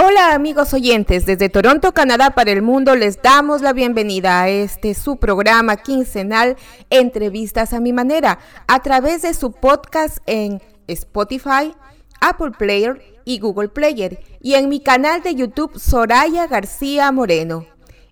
Hola amigos oyentes, desde Toronto, Canadá para el mundo les damos la bienvenida a este su programa quincenal Entrevistas a mi manera a través de su podcast en Spotify, Apple Player y Google Player y en mi canal de YouTube Soraya García Moreno.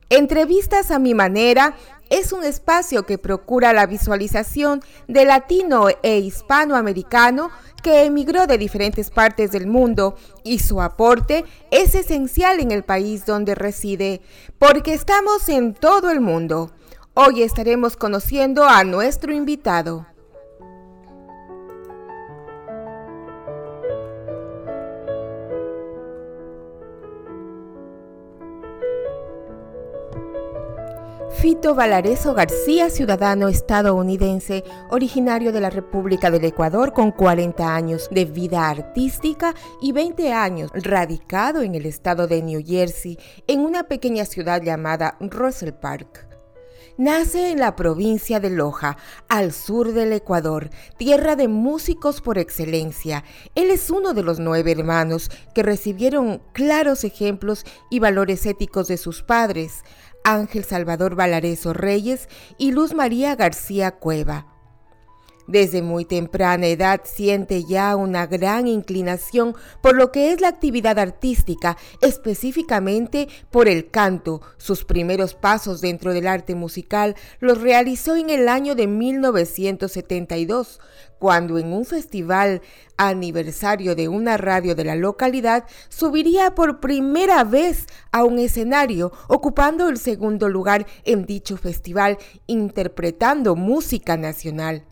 Entrevistas a mi manera es un espacio que procura la visualización de latino e hispanoamericano que emigró de diferentes partes del mundo y su aporte es esencial en el país donde reside, porque estamos en todo el mundo. Hoy estaremos conociendo a nuestro invitado. Fito Valareso García, ciudadano estadounidense, originario de la República del Ecuador con 40 años de vida artística y 20 años radicado en el estado de New Jersey, en una pequeña ciudad llamada Russell Park. Nace en la provincia de Loja, al sur del Ecuador, tierra de músicos por excelencia. Él es uno de los nueve hermanos que recibieron claros ejemplos y valores éticos de sus padres. Ángel Salvador Valareso Reyes y Luz María García Cueva. Desde muy temprana edad siente ya una gran inclinación por lo que es la actividad artística, específicamente por el canto. Sus primeros pasos dentro del arte musical los realizó en el año de 1972, cuando en un festival aniversario de una radio de la localidad subiría por primera vez a un escenario, ocupando el segundo lugar en dicho festival, interpretando música nacional.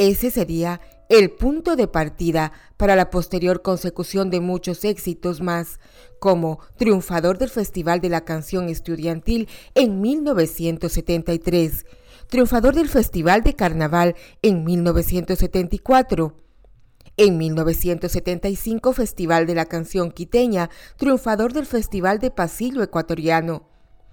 Ese sería el punto de partida para la posterior consecución de muchos éxitos más, como triunfador del Festival de la Canción Estudiantil en 1973, triunfador del Festival de Carnaval en 1974, en 1975 Festival de la Canción Quiteña, triunfador del Festival de Pasillo Ecuatoriano,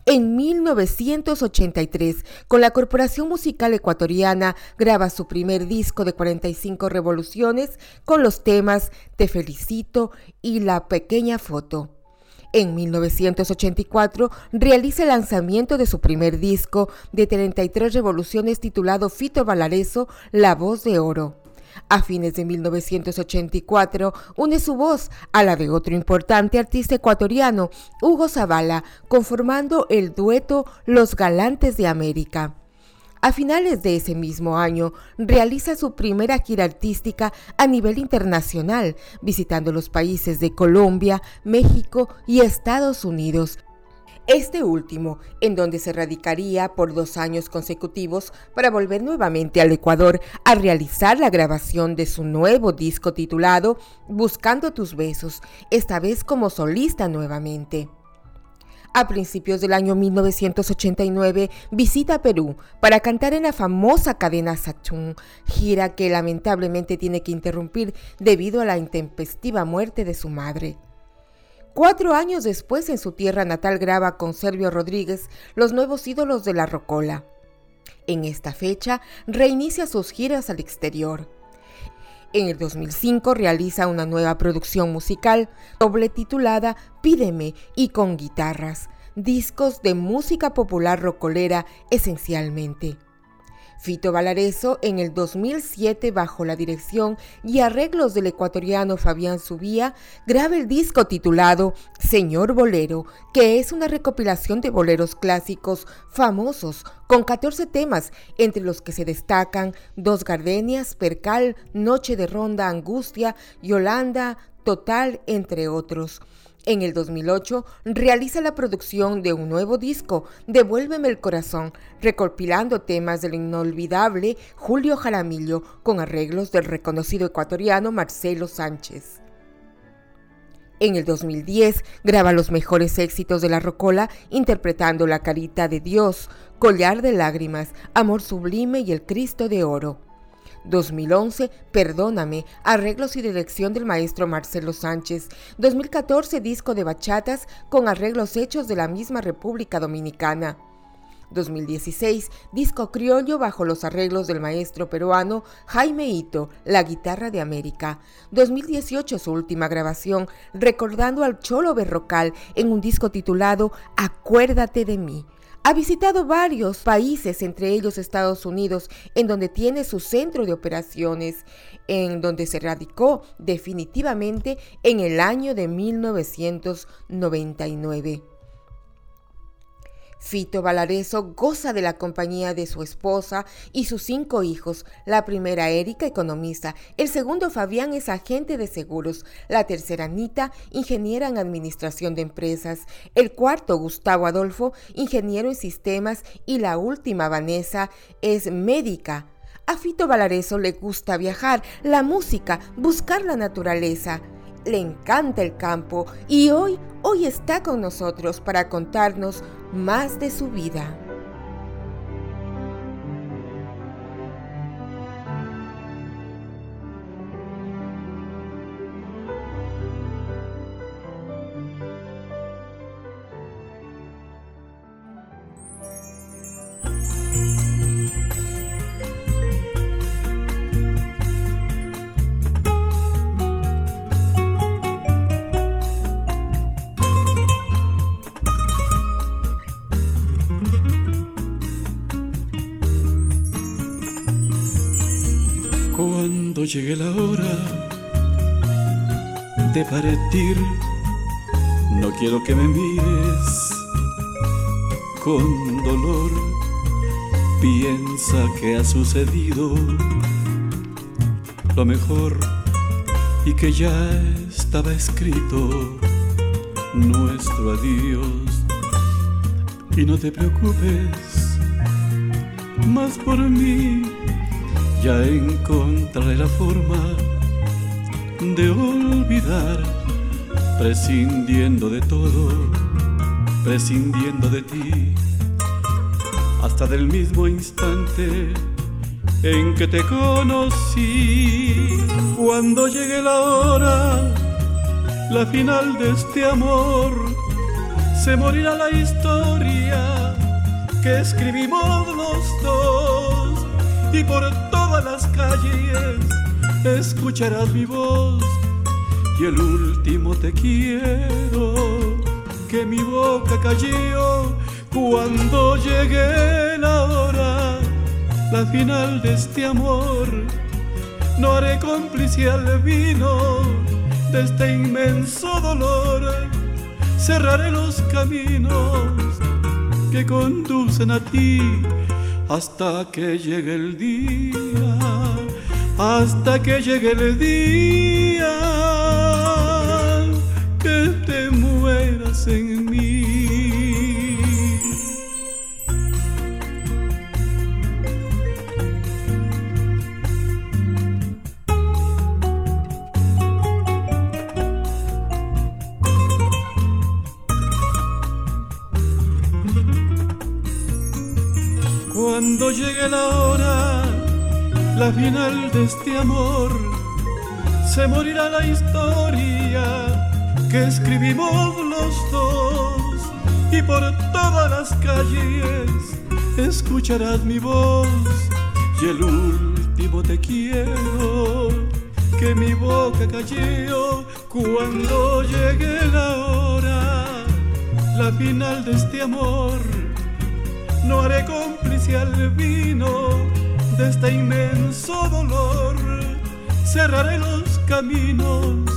en 1983, con la Corporación Musical Ecuatoriana, graba su primer disco de 45 revoluciones con los temas Te felicito y La pequeña foto. En 1984 realiza el lanzamiento de su primer disco de 33 revoluciones titulado Fito Valareso, La voz de oro. A fines de 1984 une su voz a la de otro importante artista ecuatoriano, Hugo Zavala, conformando el dueto Los Galantes de América. A finales de ese mismo año, realiza su primera gira artística a nivel internacional, visitando los países de Colombia, México y Estados Unidos, este último, en donde se radicaría por dos años consecutivos para volver nuevamente al Ecuador a realizar la grabación de su nuevo disco titulado Buscando tus besos, esta vez como solista nuevamente. A principios del año 1989 visita Perú para cantar en la famosa cadena Saturn, gira que lamentablemente tiene que interrumpir debido a la intempestiva muerte de su madre. Cuatro años después, en su tierra natal, graba con Servio Rodríguez los nuevos ídolos de la Rocola. En esta fecha, reinicia sus giras al exterior. En el 2005 realiza una nueva producción musical, doble titulada Pídeme y con guitarras, discos de música popular rocolera esencialmente. Fito Valareso en el 2007 bajo la dirección y arreglos del ecuatoriano Fabián Subía graba el disco titulado Señor Bolero, que es una recopilación de boleros clásicos famosos con 14 temas, entre los que se destacan Dos Gardenias, Percal, Noche de Ronda, Angustia, Yolanda, Total, entre otros. En el 2008 realiza la producción de un nuevo disco, Devuélveme el corazón, recopilando temas del inolvidable Julio Jaramillo con arreglos del reconocido ecuatoriano Marcelo Sánchez. En el 2010 graba los mejores éxitos de la rocola interpretando La Carita de Dios, Collar de Lágrimas, Amor Sublime y El Cristo de Oro. 2011, Perdóname, arreglos y dirección del maestro Marcelo Sánchez. 2014, disco de bachatas con arreglos hechos de la misma República Dominicana. 2016, disco criollo bajo los arreglos del maestro peruano Jaime Ito, La Guitarra de América. 2018, su última grabación, recordando al Cholo Berrocal en un disco titulado Acuérdate de mí. Ha visitado varios países, entre ellos Estados Unidos, en donde tiene su centro de operaciones, en donde se radicó definitivamente en el año de 1999. Fito Valareso goza de la compañía de su esposa y sus cinco hijos. La primera, Erika, economista. El segundo, Fabián, es agente de seguros. La tercera, Anita, ingeniera en administración de empresas. El cuarto, Gustavo Adolfo, ingeniero en sistemas. Y la última, Vanessa, es médica. A Fito Valareso le gusta viajar, la música, buscar la naturaleza le encanta el campo y hoy, hoy está con nosotros para contarnos más de su vida. Llegue la hora de partir, no quiero que me mires con dolor. Piensa que ha sucedido lo mejor y que ya estaba escrito nuestro adiós. Y no te preocupes más por mí ya encontraré la forma de olvidar, prescindiendo de todo, prescindiendo de ti, hasta del mismo instante en que te conocí. Cuando llegue la hora, la final de este amor, se morirá la historia que escribimos los dos y por las calles escucharás mi voz. Y el último te quiero que mi boca cayó cuando llegue la hora, la final de este amor. No haré cómplice al vino de este inmenso dolor, cerraré los caminos que conducen a ti hasta que llegue el día, hasta que llegue el día que te mueras en mí. Cuando llegue la hora, la final de este amor, se morirá la historia que escribimos los dos. Y por todas las calles escucharás mi voz. Y el último te quiero que mi boca cayó cuando llegue la hora, la final de este amor no haré cómplice al vino de este inmenso dolor. Cerraré los caminos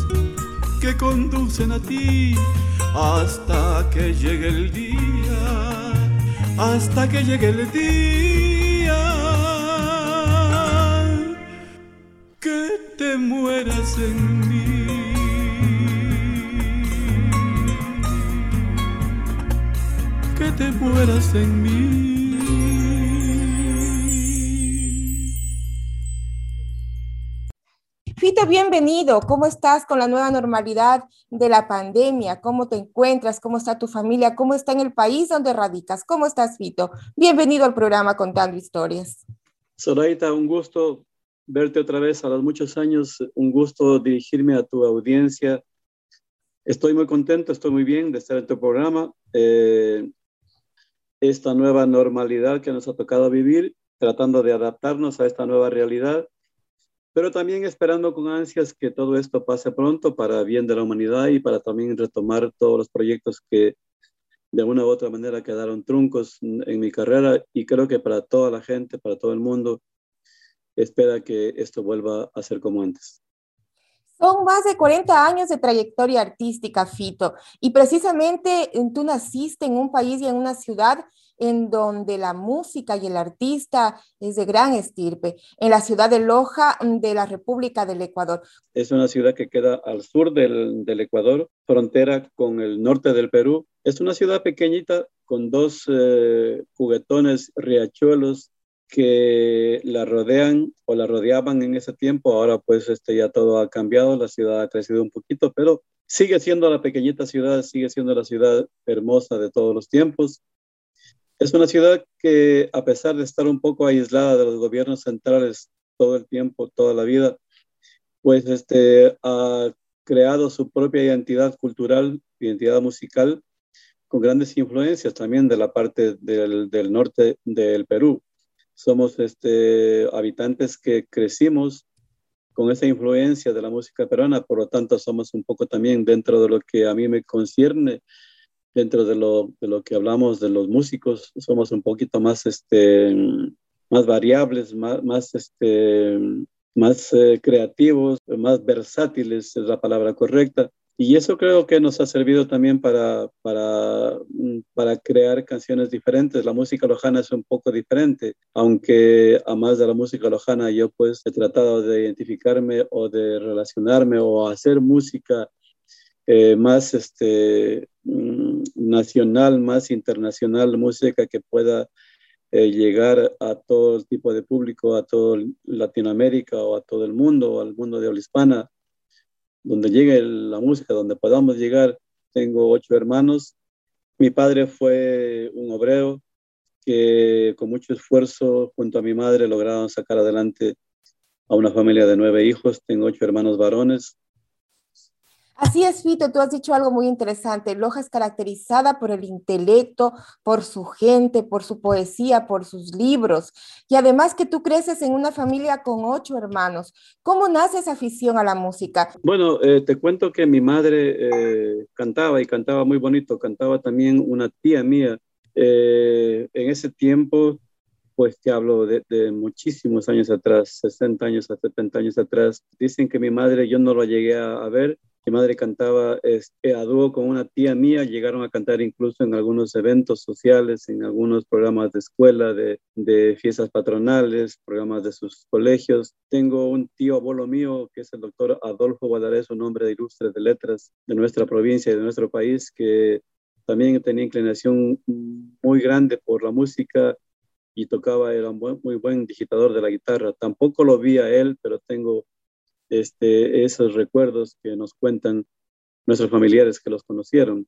que conducen a ti hasta que llegue el día, hasta que llegue el día que te mueras en mí. Que te mueras en mí. Bienvenido. ¿Cómo estás con la nueva normalidad de la pandemia? ¿Cómo te encuentras? ¿Cómo está tu familia? ¿Cómo está en el país donde radicas? ¿Cómo estás, Fito? Bienvenido al programa Contando Historias. Zoraita, un gusto verte otra vez a los muchos años. Un gusto dirigirme a tu audiencia. Estoy muy contento, estoy muy bien de estar en tu programa. Eh, esta nueva normalidad que nos ha tocado vivir, tratando de adaptarnos a esta nueva realidad pero también esperando con ansias que todo esto pase pronto para bien de la humanidad y para también retomar todos los proyectos que de una u otra manera quedaron truncos en mi carrera y creo que para toda la gente, para todo el mundo, espera que esto vuelva a ser como antes. Son más de 40 años de trayectoria artística, Fito, y precisamente tú naciste en un país y en una ciudad en donde la música y el artista es de gran estirpe, en la ciudad de Loja de la República del Ecuador. Es una ciudad que queda al sur del, Ecuador, frontera con el norte del Perú. Es una ciudad pequeñita con dos eh, juguetones riachuelos que la rodean o la rodeaban en ese tiempo. Ahora pues este, ya todo ha cambiado, la ciudad ha crecido un poquito, pero sigue siendo la pequeñita ciudad, sigue siendo la ciudad hermosa de todos los tiempos. Es una ciudad que, a pesar de estar un poco aislada de los gobiernos centrales todo el tiempo, toda la vida, pues este, ha creado su propia identidad cultural, identidad musical, con grandes influencias también de la parte del, norte del Perú. Somos este, habitantes que crecimos con esa influencia de la música peruana, por lo tanto somos un poco también dentro de lo que a mí me concierne, dentro de lo, de lo que hablamos de los músicos, somos un poquito más, este, más variables, más, más, este, más eh, creativos, más versátiles es la palabra correcta. Y eso creo que nos ha servido también para, para, mm, para crear canciones diferentes. La música lojana es un poco diferente, aunque a más de la música lojana yo pues he tratado de identificarme o de relacionarme o hacer música eh, más este, mm, nacional, más internacional, música que pueda eh, llegar a todo tipo de público, a todo Latinoamérica o a todo el mundo, al mundo de habla hispana, donde llegue la música, donde podamos llegar. Tengo ocho hermanos. Mi padre fue un obrero que con mucho esfuerzo junto a mi madre lograron sacar adelante a una familia de nueve hijos. Tengo ocho hermanos varones Así es, Fito, tú has dicho algo muy interesante. Loja es caracterizada por el intelecto, por su gente, por su poesía, por sus libros. Y además que tú creces en una familia con ocho hermanos. ¿Cómo nace esa afición a la música? Bueno, eh, te cuento que mi madre eh, cantaba y cantaba muy bonito. Cantaba también una tía mía. Eh, en ese tiempo, pues te hablo de, de, muchísimos años atrás, 60 años a 70 años atrás. Dicen que mi madre, yo no lo llegué a, a ver, mi madre cantaba este, a dúo con una tía mía, llegaron a cantar incluso en algunos eventos sociales, en algunos programas de escuela, de, fiestas patronales, programas de sus colegios. Tengo un tío abuelo mío, que es el doctor Adolfo Guadarés, un hombre de ilustre de letras de nuestra provincia y de nuestro país, que también tenía inclinación muy grande por la música y tocaba, era muy buen digitador de la guitarra. Tampoco lo vi a él, pero tengo este, esos recuerdos que nos cuentan nuestros familiares que los conocieron.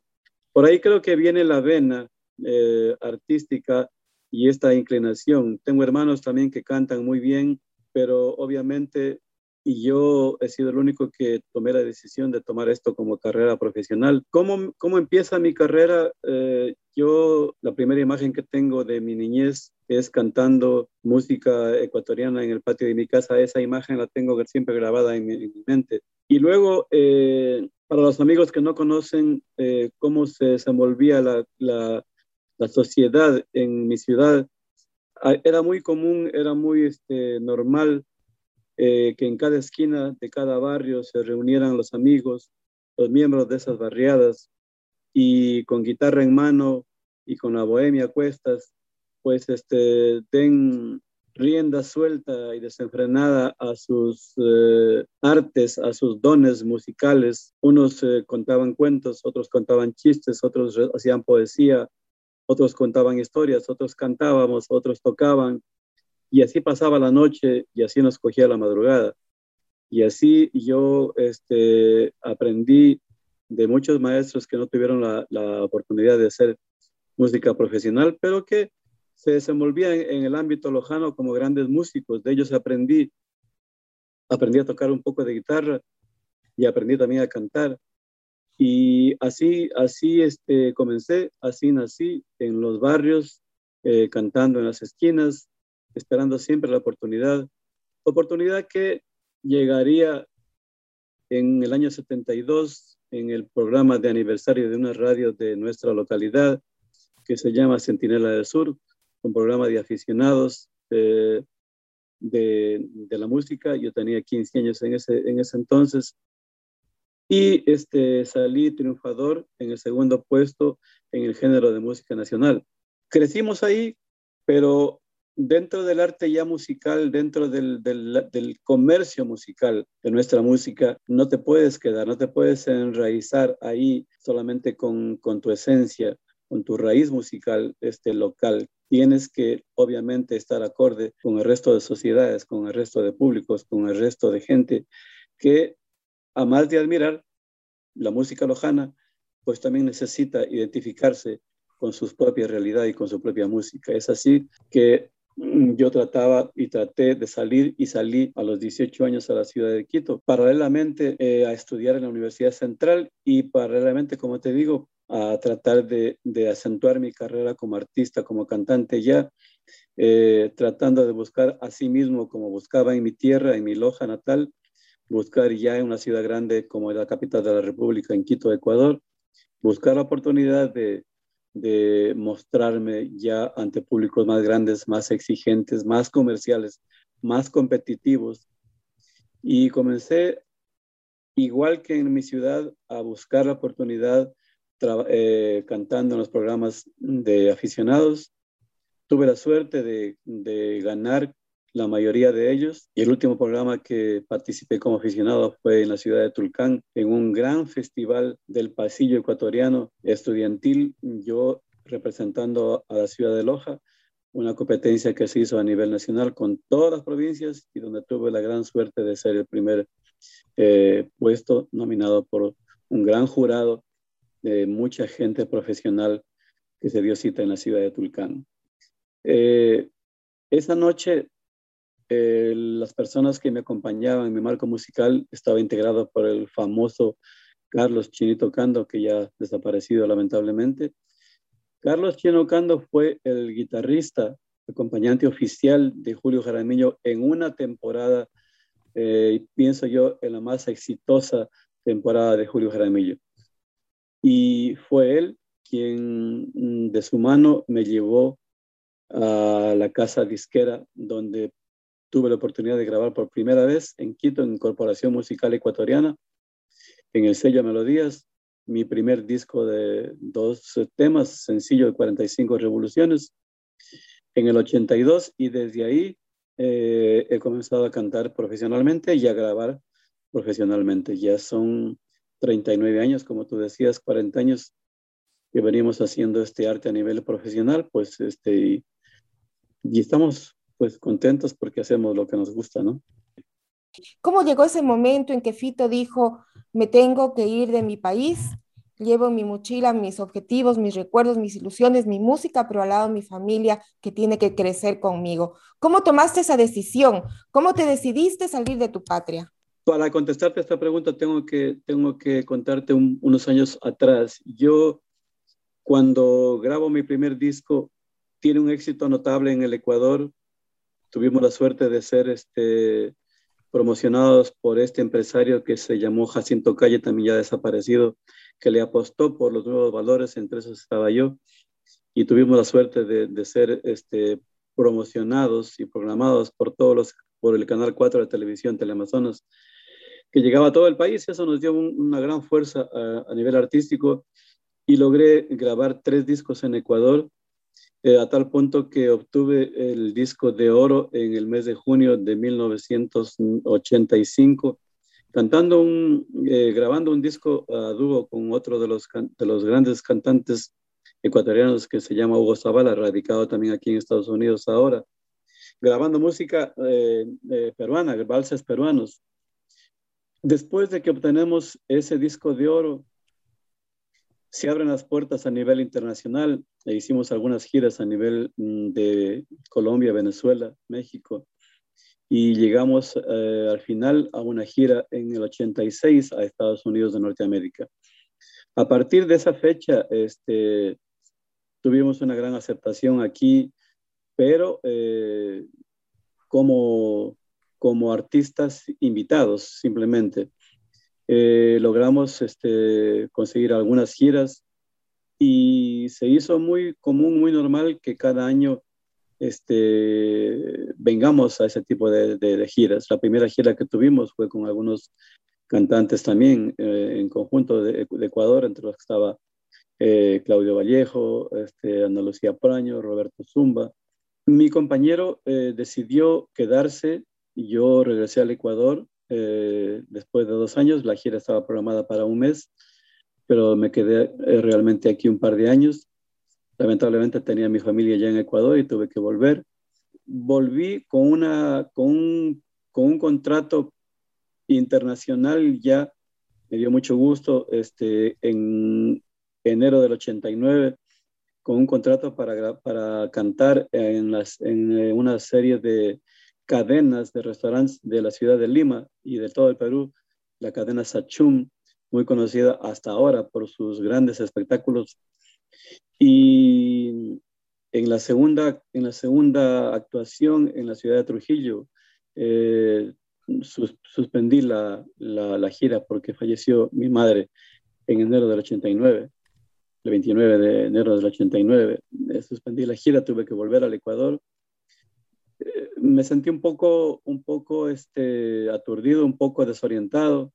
Por ahí creo que viene la vena eh, artística y esta inclinación. Tengo hermanos también que cantan muy bien, pero obviamente y yo he sido el único que tomé la decisión de tomar esto como carrera profesional. ¿Cómo, cómo empieza mi carrera? Eh, yo, la primera imagen que tengo de mi niñez es cantando música ecuatoriana en el patio de mi casa. Esa imagen la tengo siempre grabada en mi, mente. Y luego, eh, para los amigos que no conocen eh, cómo se desenvolvía la, la, sociedad en mi ciudad, era muy común, era muy este, normal eh, que en cada esquina de cada barrio se reunieran los amigos, los miembros de esas barriadas, y con guitarra en mano y con la bohemia a cuestas, pues este, den rienda suelta y desenfrenada a sus eh, artes, a sus dones musicales. Unos eh, contaban cuentos, otros contaban chistes, otros hacían poesía, otros contaban historias, otros cantábamos, otros tocaban, y así pasaba la noche y así nos cogía la madrugada. Y así yo este, aprendí de muchos maestros que no tuvieron la, la oportunidad de hacer música profesional, pero que se desenvolvían en, el ámbito lojano como grandes músicos. De ellos aprendí, aprendí a tocar un poco de guitarra y aprendí también a cantar. Y así, así este, comencé, así nací en los barrios, eh, cantando en las esquinas, esperando siempre la oportunidad. Oportunidad que llegaría en el año 72 en el programa de aniversario de una radio de nuestra localidad que se llama Centinela del Sur, un programa de aficionados de, de, la música. Yo tenía 15 años en ese, en ese entonces y este, salí triunfador en el segundo puesto en el género de música nacional. Crecimos ahí, pero dentro del arte ya musical, dentro del, del, del, comercio musical de nuestra música, no te puedes quedar, no te puedes enraizar ahí solamente con, con tu esencia, con tu raíz musical este, local. Tienes que obviamente estar acorde con el resto de sociedades, con el resto de públicos, con el resto de gente que, a más de admirar la música lojana, pues también necesita identificarse con su propia realidad y con su propia música. Es así que yo trataba y traté de salir y salí a los 18 años a la ciudad de Quito, paralelamente eh, a estudiar en la Universidad Central y paralelamente, como te digo, a tratar de, acentuar mi carrera como artista, como cantante ya, eh, tratando de buscar a sí mismo como buscaba en mi tierra, en mi loja natal, buscar ya en una ciudad grande como la capital de la República, en Quito, Ecuador, buscar la oportunidad de, de mostrarme ya ante públicos más grandes, más exigentes, más comerciales, más competitivos. Y comencé, igual que en mi ciudad, a buscar la oportunidad eh, cantando en los programas de aficionados. Tuve la suerte de, de, ganar la mayoría de ellos y el último programa que participé como aficionado fue en la ciudad de Tulcán, en un gran festival del pasillo ecuatoriano estudiantil, yo representando a la ciudad de Loja, una competencia que se hizo a nivel nacional con todas las provincias y donde tuve la gran suerte de ser el primer eh, puesto nominado por un gran jurado de mucha gente profesional que se dio cita en la ciudad de Tulcán. Eh, esa noche, eh, las personas que me acompañaban en mi marco musical estaba integrado por el famoso Carlos Chinito Cando, que ya ha desaparecido lamentablemente. Carlos Chinito Cando fue el guitarrista, acompañante oficial de Julio Jaramillo en una temporada, eh, pienso yo, en la más exitosa temporada de Julio Jaramillo. Y fue él quien mm, de su mano me llevó a la casa disquera donde tuve la oportunidad de grabar por primera vez en Quito, en Corporación Musical Ecuatoriana, en el sello Melodías, mi primer disco de dos temas, sencillo de 45 revoluciones, en el 82 y desde ahí eh, he comenzado a cantar profesionalmente y a grabar profesionalmente. Ya son 39 años, como tú decías, 40 años que venimos haciendo este arte a nivel profesional, pues este, y, y estamos pues contentos porque hacemos lo que nos gusta, ¿no? ¿Cómo llegó ese momento en que Fito dijo, me tengo que ir de mi país? Llevo en mi mochila mis objetivos, mis recuerdos, mis ilusiones, mi música, pero al lado mi familia que tiene que crecer conmigo. ¿Cómo tomaste esa decisión? ¿Cómo te decidiste salir de tu patria? Para contestarte esta pregunta tengo que, tengo que contarte unos años atrás. Yo cuando grabo mi primer disco tiene un éxito notable en el Ecuador. Tuvimos la suerte de ser este, promocionados por este empresario que se llamó Jacinto Calle, también ya desaparecido, que le apostó por los nuevos valores, entre esos estaba yo, y tuvimos la suerte de, ser este, promocionados y programados por todos los, por el Canal 4 de televisión Teleamazonas que llegaba a todo el país. Eso nos dio una gran fuerza a, nivel artístico y logré grabar tres discos en Ecuador, eh, a tal punto que obtuve el disco de oro en el mes de junio de 1985, cantando eh, grabando un disco a dúo con otro de los, de los grandes cantantes ecuatorianos que se llama Hugo Zavala, radicado también aquí en Estados Unidos ahora, grabando música eh, peruana, valses peruanos. Después de que obtenemos ese disco de oro, se abren las puertas a nivel internacional e hicimos algunas giras a nivel mm, de Colombia, Venezuela, México y llegamos eh, al final a una gira en el 86 a Estados Unidos de Norteamérica. A partir de esa fecha, este, tuvimos una gran aceptación aquí, pero eh, como, como artistas invitados simplemente. Eh, logramos este, conseguir algunas giras y se hizo muy común, muy normal que cada año este, vengamos a ese tipo de, giras. La primera gira que tuvimos fue con algunos cantantes también eh, en conjunto de, Ecuador, entre los que estaba eh, Claudio Vallejo, este, Ana Lucía Praño, Roberto Zumba. Mi compañero decidió quedarse y yo regresé al Ecuador eh, después de dos años. La gira estaba programada para un mes, pero me quedé eh, realmente aquí un par de años. Lamentablemente tenía mi familia ya en Ecuador y tuve que volver. Volví con, un, con un contrato internacional ya, me dio mucho gusto, este, en enero del 89 con un contrato para, para cantar en, las, en eh, una serie de cadenas de restaurantes de la ciudad de Lima y de todo el Perú, la cadena Sachum, muy conocida hasta ahora por sus grandes espectáculos. Y en la segunda, en la segunda actuación en la ciudad de Trujillo, eh, suspendí la, la, gira porque falleció mi madre en enero del 89, el 29 de enero del 89. Eh, suspendí la gira, tuve que volver al Ecuador me sentí un poco, un poco este, aturdido, un poco desorientado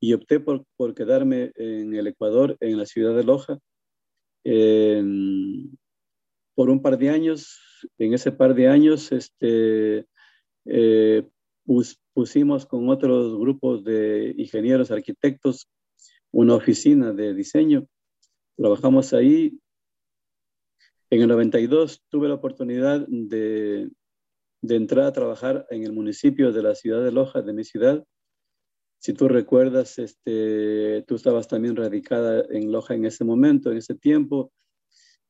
y opté por, por quedarme en el Ecuador, en la ciudad de Loja, por un par de años. En ese par de años este, eh, pusimos con otros grupos de ingenieros, arquitectos, una oficina de diseño. Trabajamos ahí. En el 92 tuve la oportunidad de de entrar a trabajar en el municipio de la ciudad de Loja, de mi ciudad. Si tú recuerdas, este, tú estabas también radicada en Loja en ese momento, en ese tiempo,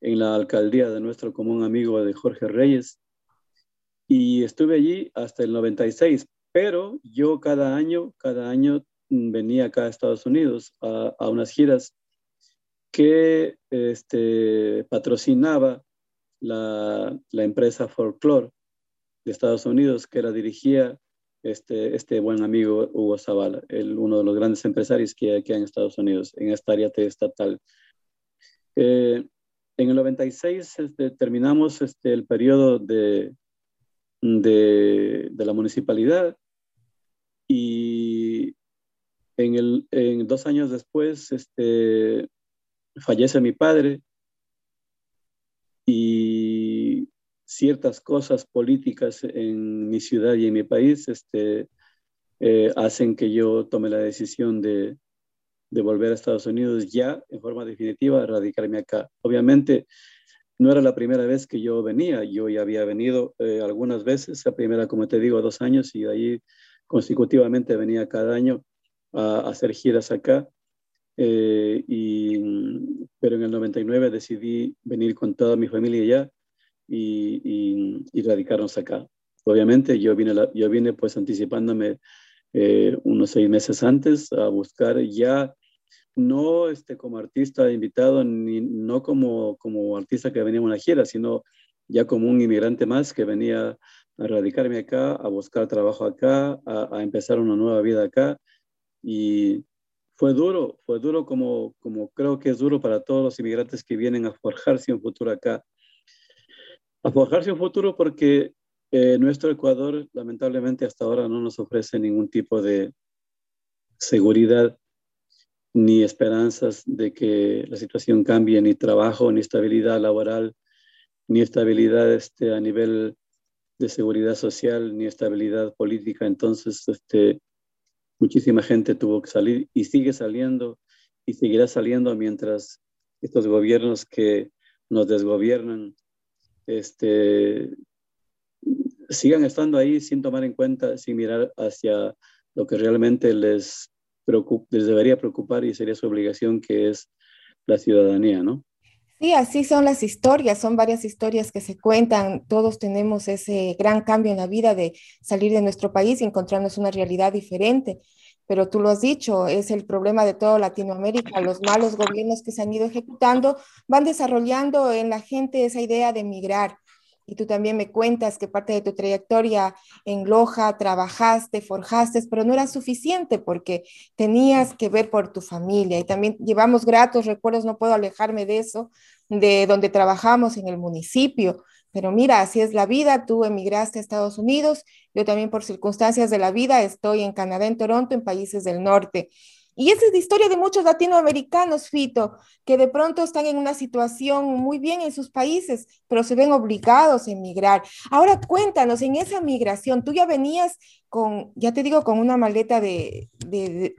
en la alcaldía de nuestro común amigo de Jorge Reyes. Y estuve allí hasta el 96, pero yo cada año, cada año venía acá a Estados Unidos a, a unas giras que este, patrocinaba la, la empresa Folklore de Estados Unidos que la dirigía este, este buen amigo Hugo Zavala, el, uno de los grandes empresarios que hay en Estados Unidos, en esta área estatal. Eh, en el 96 este, terminamos este, el periodo de, de, de, la municipalidad y en, el, en dos años después este, fallece mi padre y ciertas cosas políticas en mi ciudad y en mi país este, eh, hacen que yo tome la decisión de, de, volver a Estados Unidos ya en forma definitiva, radicarme acá. Obviamente no era la primera vez que yo venía, yo ya había venido eh, algunas veces, la primera, como te digo, dos años y de ahí consecutivamente venía cada año a, hacer giras acá. Eh, pero en el 99 decidí venir con toda mi familia ya y, y, radicarnos acá. Obviamente yo vine, yo vine pues anticipándome eh, unos seis meses antes a buscar ya, no este, como artista invitado, ni no como, como artista que venía a una gira, sino ya como un inmigrante más que venía a radicarme acá, a buscar trabajo acá, a, a empezar una nueva vida acá. Y fue duro, fue duro como, como creo que es duro para todos los inmigrantes que vienen a forjarse un futuro acá a forjarse un futuro porque eh, nuestro Ecuador lamentablemente hasta ahora no nos ofrece ningún tipo de seguridad ni esperanzas de que la situación cambie, ni trabajo, ni estabilidad laboral, ni estabilidad este, a nivel de seguridad social, ni estabilidad política. Entonces, este, muchísima gente tuvo que salir y sigue saliendo y seguirá saliendo mientras estos gobiernos que nos desgobiernan este, sigan estando ahí sin tomar en cuenta, sin mirar hacia, lo que realmente les, les debería preocupar y sería su obligación, que es la ciudadanía, ¿no? Sí, así son las historias, son varias historias que se cuentan. Todos tenemos ese gran cambio en la vida de salir de nuestro país y encontrarnos una realidad diferente. Pero tú lo has dicho, es el problema de toda Latinoamérica. Los malos gobiernos que se han ido ejecutando van desarrollando en la gente esa idea de emigrar y tú también me cuentas que parte de tu trayectoria en Loja trabajaste, forjaste, pero no era suficiente porque tenías que ver por tu familia y también llevamos gratos recuerdos, no puedo alejarme de eso, de donde trabajamos en el municipio. Pero mira, así es la vida, tú emigraste a Estados Unidos, yo también por circunstancias de la vida estoy en Canadá, en Toronto, en países del norte. Y esa es la historia de muchos latinoamericanos, Fito, que de pronto están en una situación muy bien en sus países, pero se ven obligados a emigrar. Ahora cuéntanos, en esa migración, tú ya venías con, ya te digo, con una maleta de,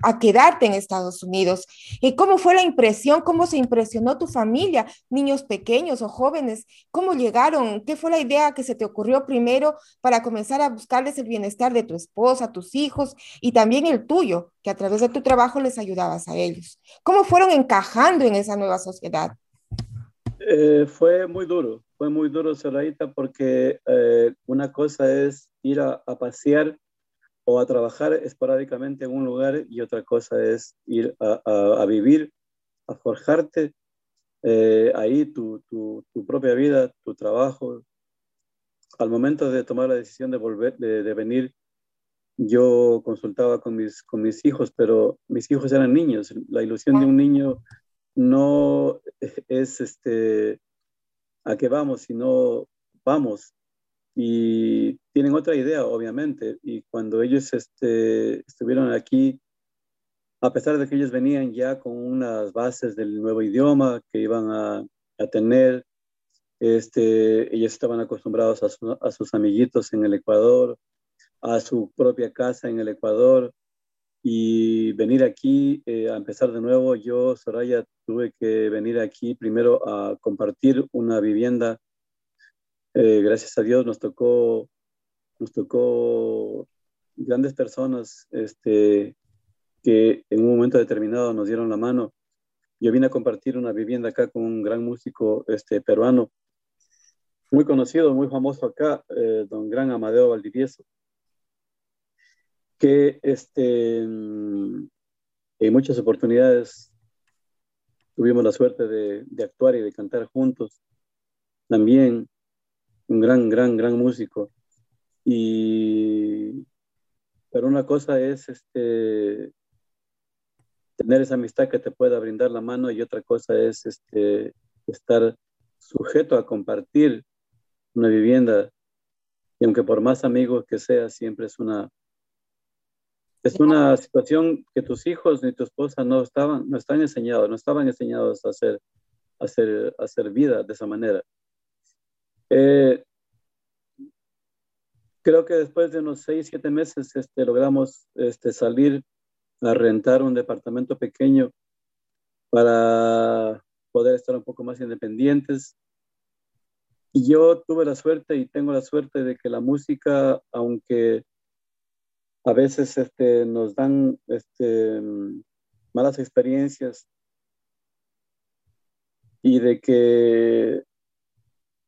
a quedarte en Estados Unidos. ¿Y cómo fue la impresión? ¿Cómo se impresionó tu familia? Niños pequeños o jóvenes, ¿cómo llegaron? ¿Qué fue la idea que se te ocurrió primero para comenzar a buscarles el bienestar de tu esposa, tus hijos y también el tuyo, que a través de tu trabajo les ayudabas a ellos? ¿Cómo fueron encajando en esa nueva sociedad? Eh, fue muy duro, fue muy duro, Zoraita, porque eh, una cosa es ir a pasear o a trabajar esporádicamente en un lugar y otra cosa es ir a, vivir, a forjarte eh, ahí tu, tu, propia vida, tu trabajo. Al momento de tomar la decisión de volver, de, venir, yo consultaba con mis, con mis hijos, pero mis hijos eran niños. La ilusión de un niño no es este, a qué vamos, sino vamos y tienen otra idea, obviamente. Y cuando ellos este, estuvieron aquí, a pesar de que ellos venían ya con unas bases del nuevo idioma que iban a, tener, este, ellos estaban acostumbrados a, a, sus amiguitos en el Ecuador, a su propia casa en el Ecuador. Y venir aquí eh, a empezar de nuevo, yo, Soraya, tuve que venir aquí primero a compartir una vivienda eh, gracias a Dios nos tocó, nos tocó grandes personas este, que en un momento determinado nos dieron la mano. Yo vine a compartir una vivienda acá con un gran músico este, peruano, muy conocido, muy famoso acá, eh, don Gran Amadeo Valdivieso, que este, en muchas oportunidades tuvimos la suerte de, de actuar y de cantar juntos. También un gran, gran, gran músico. Y, pero una cosa es este, tener esa amistad que te pueda brindar la mano y otra cosa es este, estar sujeto a compartir una vivienda. Y aunque por más amigos que sea, siempre es una, es una situación que tus hijos ni tu esposa no estaban, no están enseñados, no estaban enseñados a hacer, a hacer, a hacer vida de esa manera. Eh, creo que después de unos seis, siete meses este, logramos este, salir a rentar un departamento pequeño para poder estar un poco más independientes. Y yo tuve la suerte y tengo la suerte de que la música, aunque a veces este, nos dan este, malas experiencias y de que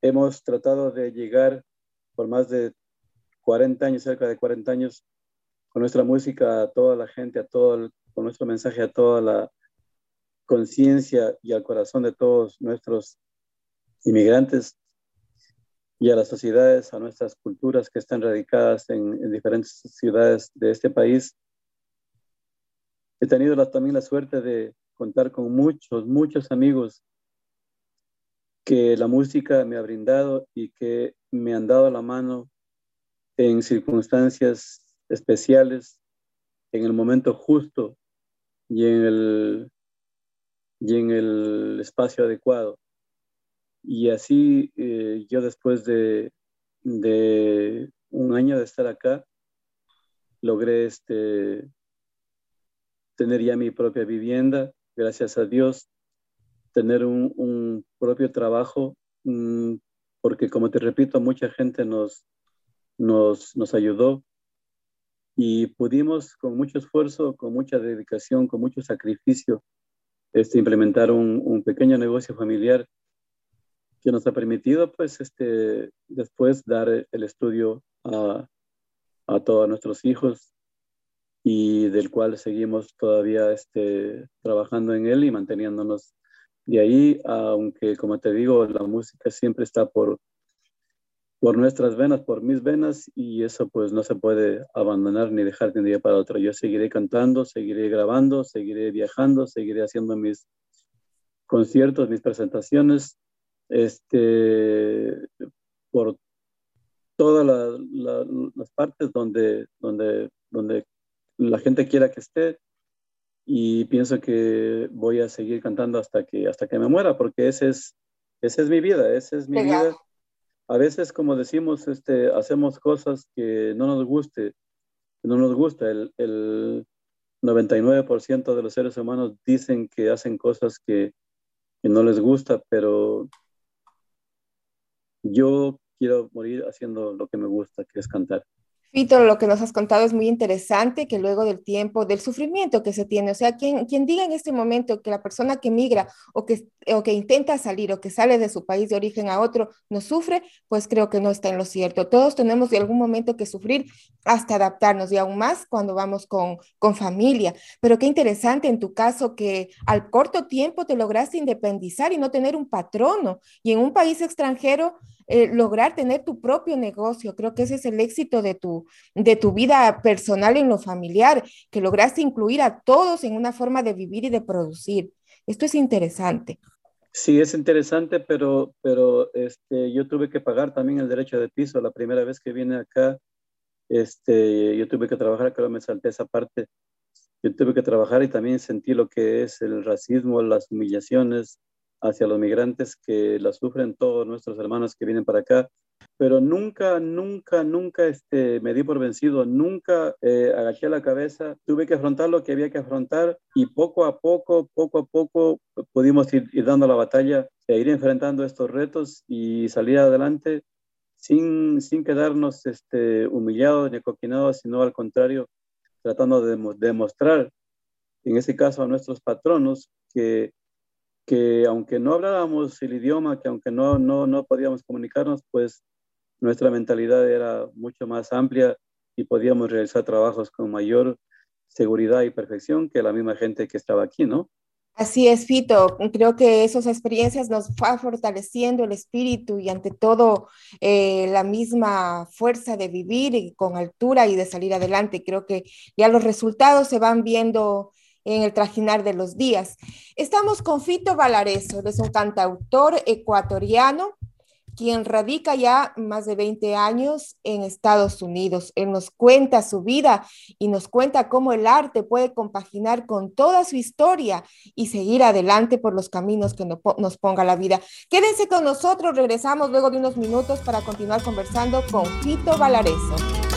hemos tratado de llegar por más de 40 años, cerca de 40 años, con nuestra música a toda la gente, a todo con nuestro mensaje a toda la conciencia y al corazón de todos nuestros inmigrantes y a las sociedades, a nuestras culturas que están radicadas en, diferentes ciudades de este país. He tenido también la suerte de contar con muchos, muchos amigos que la música me ha brindado y que me han dado la mano en circunstancias especiales, en el momento justo y en el, y en el espacio adecuado. Y así eh, yo después de, de, un año de estar acá, logré este, tener ya mi propia vivienda, gracias a Dios, tener un, un propio trabajo, mm, porque como te repito, mucha gente nos, nos, nos ayudó y pudimos con mucho esfuerzo, con mucha dedicación, con mucho sacrificio, este, implementar un, un pequeño negocio familiar que nos ha permitido, pues, este, después dar el estudio a, a todos nuestros hijos y del cual seguimos todavía este, trabajando en él y manteniéndonos de ahí, aunque como te digo, la música siempre está por, por nuestras venas, por mis venas, y eso pues no se puede abandonar ni dejar de un día para otro. Yo seguiré cantando, seguiré grabando, seguiré viajando, seguiré haciendo mis conciertos, mis presentaciones, este, por todas las partes donde, donde, donde la gente quiera que esté y pienso que voy a seguir cantando hasta que, hasta que me muera, porque ese es, esa es mi vida, esa es mi vida. A veces, como decimos, este, hacemos cosas que no nos guste, no nos gusta. El, el 99% de los seres humanos dicen que hacen cosas que, que no les gusta, pero yo quiero morir haciendo lo que me gusta, que es cantar. Fito, lo que nos has contado es muy interesante, que luego del tiempo, del sufrimiento que se tiene, o sea, quien, quien diga en este momento que la persona que migra o que, o que intenta salir o que sale de su país de origen a otro no sufre, pues creo que no está en lo cierto. Todos tenemos de algún momento que sufrir hasta adaptarnos y aún más cuando vamos con, con familia. Pero qué interesante en tu caso que al corto tiempo te lograste independizar y no tener un patrono y en un país extranjero eh, lograr tener tu propio negocio. Creo que ese es el éxito de tu, de tu vida personal en lo familiar, que lograste incluir a todos en una forma de vivir y de producir. Esto es interesante. Sí, es interesante, pero, pero este, yo tuve que pagar también el derecho de piso. La primera vez que vine acá, este, yo tuve que trabajar, creo que me salté esa parte. Yo tuve que trabajar y también sentí lo que es el racismo, las humillaciones, hacia los migrantes que la sufren todos nuestros hermanos que vienen para acá. Pero nunca, nunca, nunca este, me di por vencido, nunca eh, agaché la cabeza, tuve que afrontar lo que había que afrontar y poco a poco, poco a poco pudimos ir, dando la batalla e ir enfrentando estos retos y salir adelante sin, sin quedarnos este, humillados ni acoquinados, sino al contrario, tratando de demostrar, en ese caso a nuestros patronos, que que aunque no hablábamos el idioma, que aunque no, no, no podíamos comunicarnos, pues nuestra mentalidad era mucho más amplia y podíamos realizar trabajos con mayor seguridad y perfección que la misma gente que estaba aquí, ¿no? Así es, Fito. Creo que esas experiencias nos va fortaleciendo el espíritu y ante todo eh, la misma fuerza de vivir con altura y de salir adelante. Creo que ya los resultados se van viendo en el trajinar de los días. Estamos con Fito Valareso, es un cantautor ecuatoriano quien radica ya más de 20 años en Estados Unidos. Él nos cuenta su vida y nos cuenta cómo el arte puede compaginar con toda su historia y seguir adelante por los caminos que nos ponga la vida. Quédense con nosotros, regresamos luego de unos minutos para continuar conversando con Fito Valareso.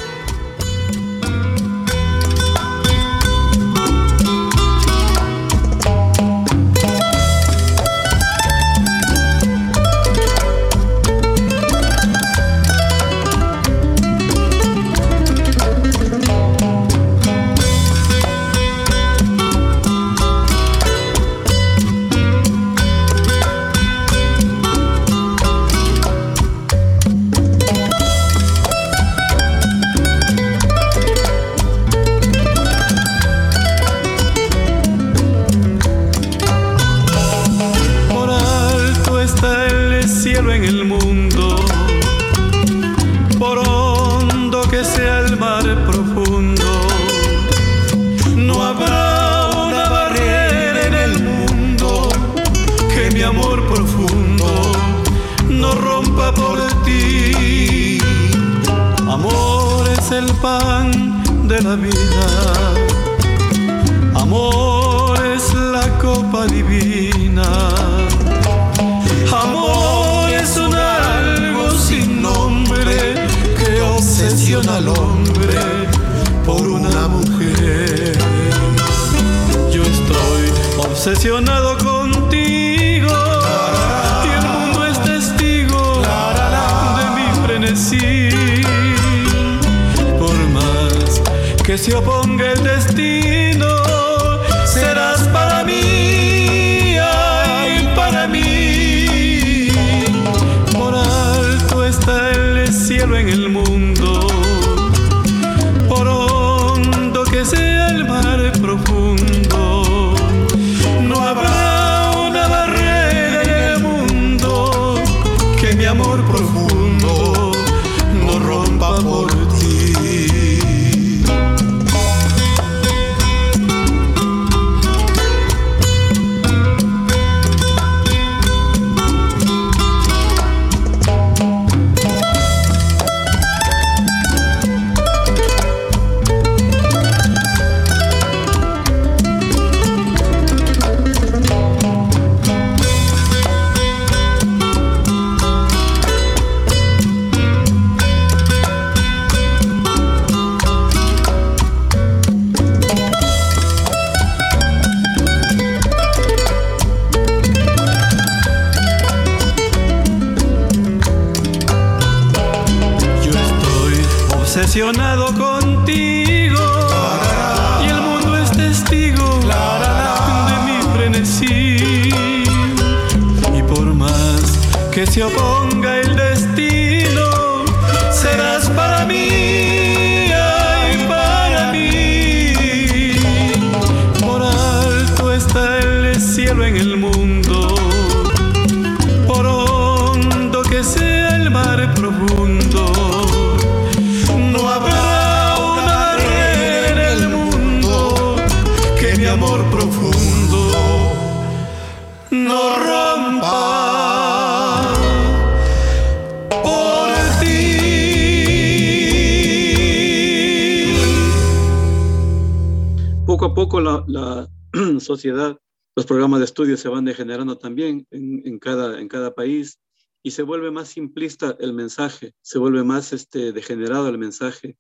Sociedad, los programas de estudio se van degenerando también en, cada, en cada país y se vuelve más simplista el mensaje, se vuelve más este, degenerado el mensaje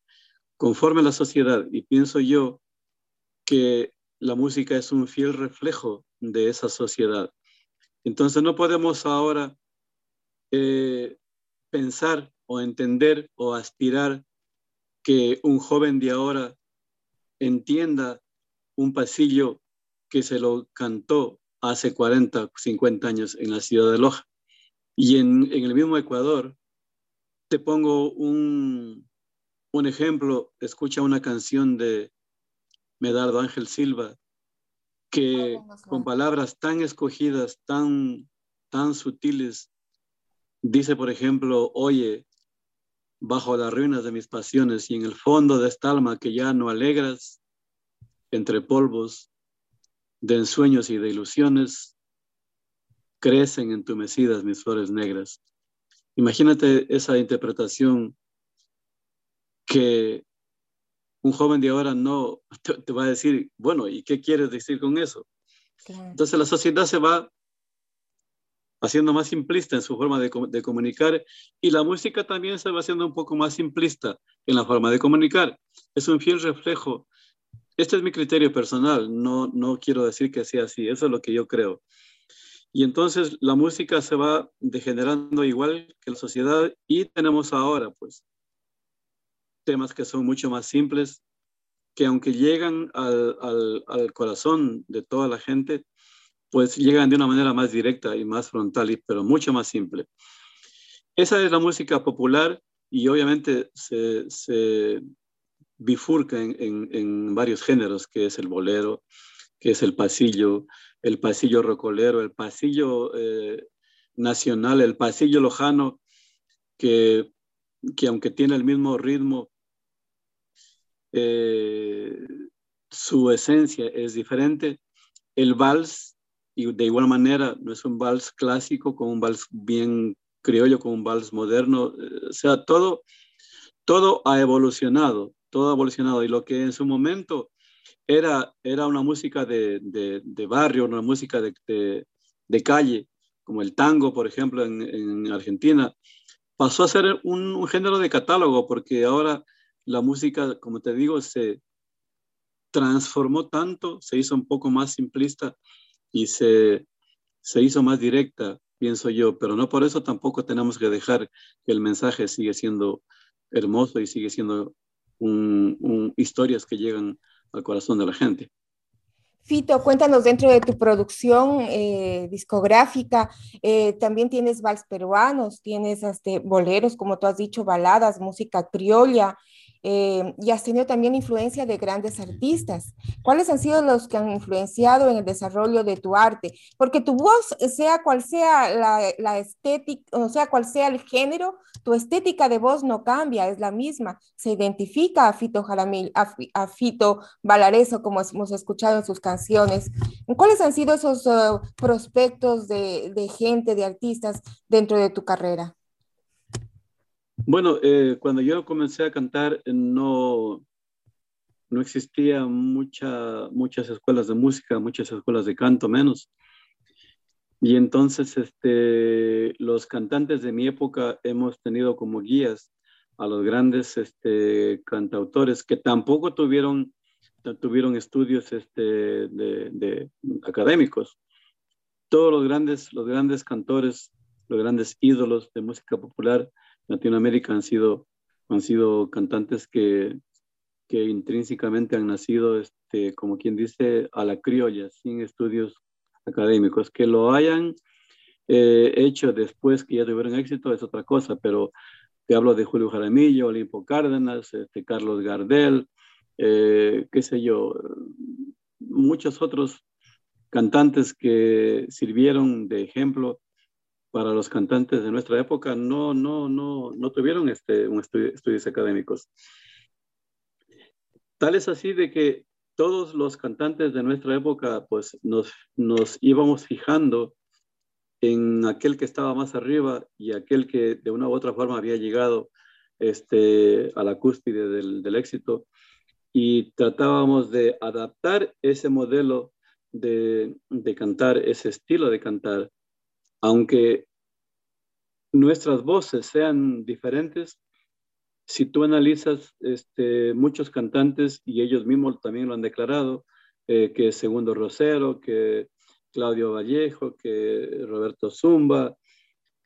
conforme a la sociedad. Y pienso yo que la música es un fiel reflejo de esa sociedad. Entonces no podemos ahora eh, pensar o entender o aspirar que un joven de ahora entienda un pasillo que se lo cantó hace 40, 50 años en la ciudad de Loja. Y en, el mismo Ecuador, te pongo un, un ejemplo, escucha una canción de Medardo Ángel Silva, que con palabras tan escogidas, tan, tan sutiles, dice, por ejemplo, oye, bajo las ruinas de mis pasiones y en el fondo de esta alma que ya no alegras, entre polvos de ensueños y de ilusiones, crecen entumecidas mis flores negras. Imagínate esa interpretación que un joven de ahora no te, va a decir, bueno, ¿y qué quieres decir con eso? Entonces la sociedad se va haciendo más simplista en su forma de, de, comunicar y la música también se va haciendo un poco más simplista en la forma de comunicar. Es un fiel reflejo. Este es mi criterio personal, no, no quiero decir que sea así, eso es lo que yo creo. Y entonces la música se va degenerando igual que la sociedad y tenemos ahora, pues, temas que son mucho más simples, que aunque llegan al, al, al, corazón de toda la gente, pues llegan de una manera más directa y más frontal, pero mucho más simple. Esa es la música popular y obviamente se, se bifurca en, en, varios géneros, que es el bolero, que es el pasillo, el pasillo rocolero, el pasillo eh, nacional, el pasillo lojano, que, que aunque tiene el mismo ritmo, eh, su esencia es diferente. El vals, y de igual manera, no es un vals clásico con un vals bien criollo, con un vals moderno. Eh, o sea, todo, todo ha evolucionado, todo ha evolucionado. Y lo que en su momento era, era una música de, de, barrio, una música de, de, calle, como el tango, por ejemplo, en, en Argentina, pasó a ser un, un, género de catálogo, porque ahora la música, como te digo, se transformó tanto, se hizo un poco más simplista y se, se hizo más directa, pienso yo, pero no por eso tampoco tenemos que dejar que el mensaje sigue siendo hermoso y sigue siendo historias que llegan al corazón de la gente. Fito, cuéntanos dentro de tu producción eh, discográfica, eh, también tienes vals peruanos, tienes este, boleros, como tú has dicho, baladas, música criolla, eh, y has tenido también influencia de grandes artistas. ¿Cuáles han sido los que han influenciado en el desarrollo de tu arte? Porque tu voz, sea cual sea la, estética, o sea cual sea el género, tu estética de voz no cambia, es la misma. Se identifica a Fito Jaramil, a, Fito Valareso, como hemos escuchado en sus canciones. ¿Cuáles han sido esos uh, prospectos de, de gente, de artistas dentro de tu carrera? Bueno, eh, cuando yo comencé a cantar eh, no, no existía mucha, muchas escuelas de música, muchas escuelas de canto menos. Y entonces este, los cantantes de mi época hemos tenido como guías a los grandes este, cantautores que tampoco tuvieron, tuvieron estudios este, de, de académicos. Todos los grandes, los grandes cantores, los grandes ídolos de música popular Latinoamérica han sido, han sido cantantes que, que intrínsecamente han nacido, este, como quien dice, a la criolla, sin estudios académicos. Que lo hayan eh, hecho después que ya tuvieron éxito es otra cosa, pero te hablo de Julio Jaramillo, Olimpo Cárdenas, este, Carlos Gardel, eh, qué sé yo, muchos otros cantantes que sirvieron de ejemplo para los cantantes de nuestra época no, no, no, no tuvieron este, un estudios académicos. Tal es así de que todos los cantantes de nuestra época, pues nos, nos íbamos fijando en aquel que estaba más arriba y aquel que de una u otra forma había llegado este, a la cúspide del, del éxito y tratábamos de adaptar ese modelo de, de cantar, ese estilo de cantar aunque nuestras voces sean diferentes, si tú analizas este, muchos cantantes, y ellos mismos también lo han declarado, eh, que Segundo Rosero, que Claudio Vallejo, que Roberto Zumba,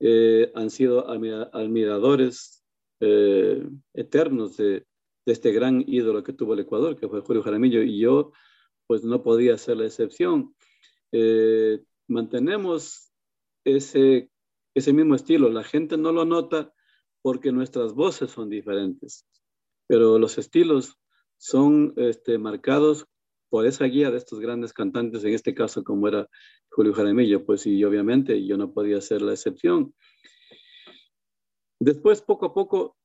eh, han sido admiradores eh, eternos de, de, este gran ídolo que tuvo el Ecuador, que fue Julio Jaramillo, y yo pues no podía ser la excepción. mantenemos ese, ese mismo estilo. La gente no lo nota porque nuestras voces son diferentes, pero los estilos son este, marcados por esa guía de estos grandes cantantes, en este caso como era Julio Jaramillo, pues y obviamente yo no podía ser la excepción. Después, poco a poco,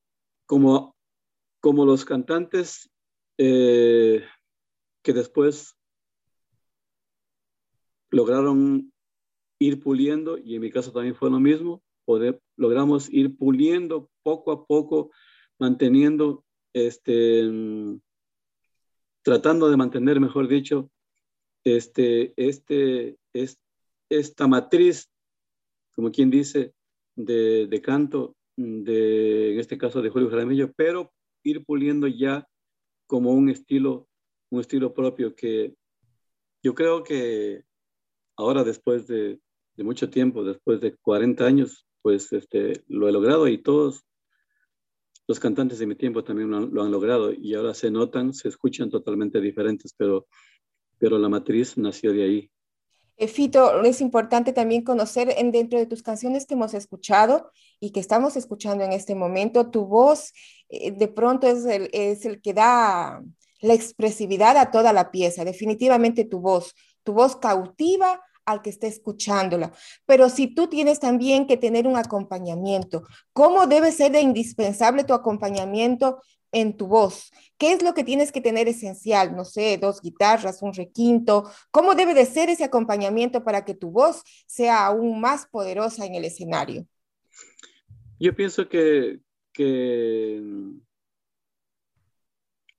como, como los cantantes eh, que después lograron ir puliendo, y en mi caso también fue lo mismo, logramos ir puliendo poco a poco, manteniendo, este, tratando de mantener, mejor dicho, este, este, esta matriz, como quien dice, de, de canto, de, en este caso de Julio Jaramillo, pero ir puliendo ya como un estilo, un estilo propio que yo creo que ahora después de, de mucho tiempo, después de 40 años, pues este, lo he logrado y todos los cantantes de mi tiempo también lo han, logrado y ahora se notan, se escuchan totalmente diferentes, pero, pero la matriz nació de ahí. Eh, Fito, es importante también conocer en, dentro de tus canciones que hemos escuchado y que estamos escuchando en este momento, tu voz eh, de pronto es el, es el que da la expresividad a toda la pieza, definitivamente tu voz, tu voz cautiva al que esté escuchándola. Pero si tú tienes también que tener un acompañamiento, ¿cómo debe ser de indispensable tu acompañamiento en tu voz? ¿Qué es lo que tienes que tener esencial? No sé, dos guitarras, un requinto. ¿Cómo debe de ser ese acompañamiento para que tu voz sea aún más poderosa en el escenario? Yo pienso que,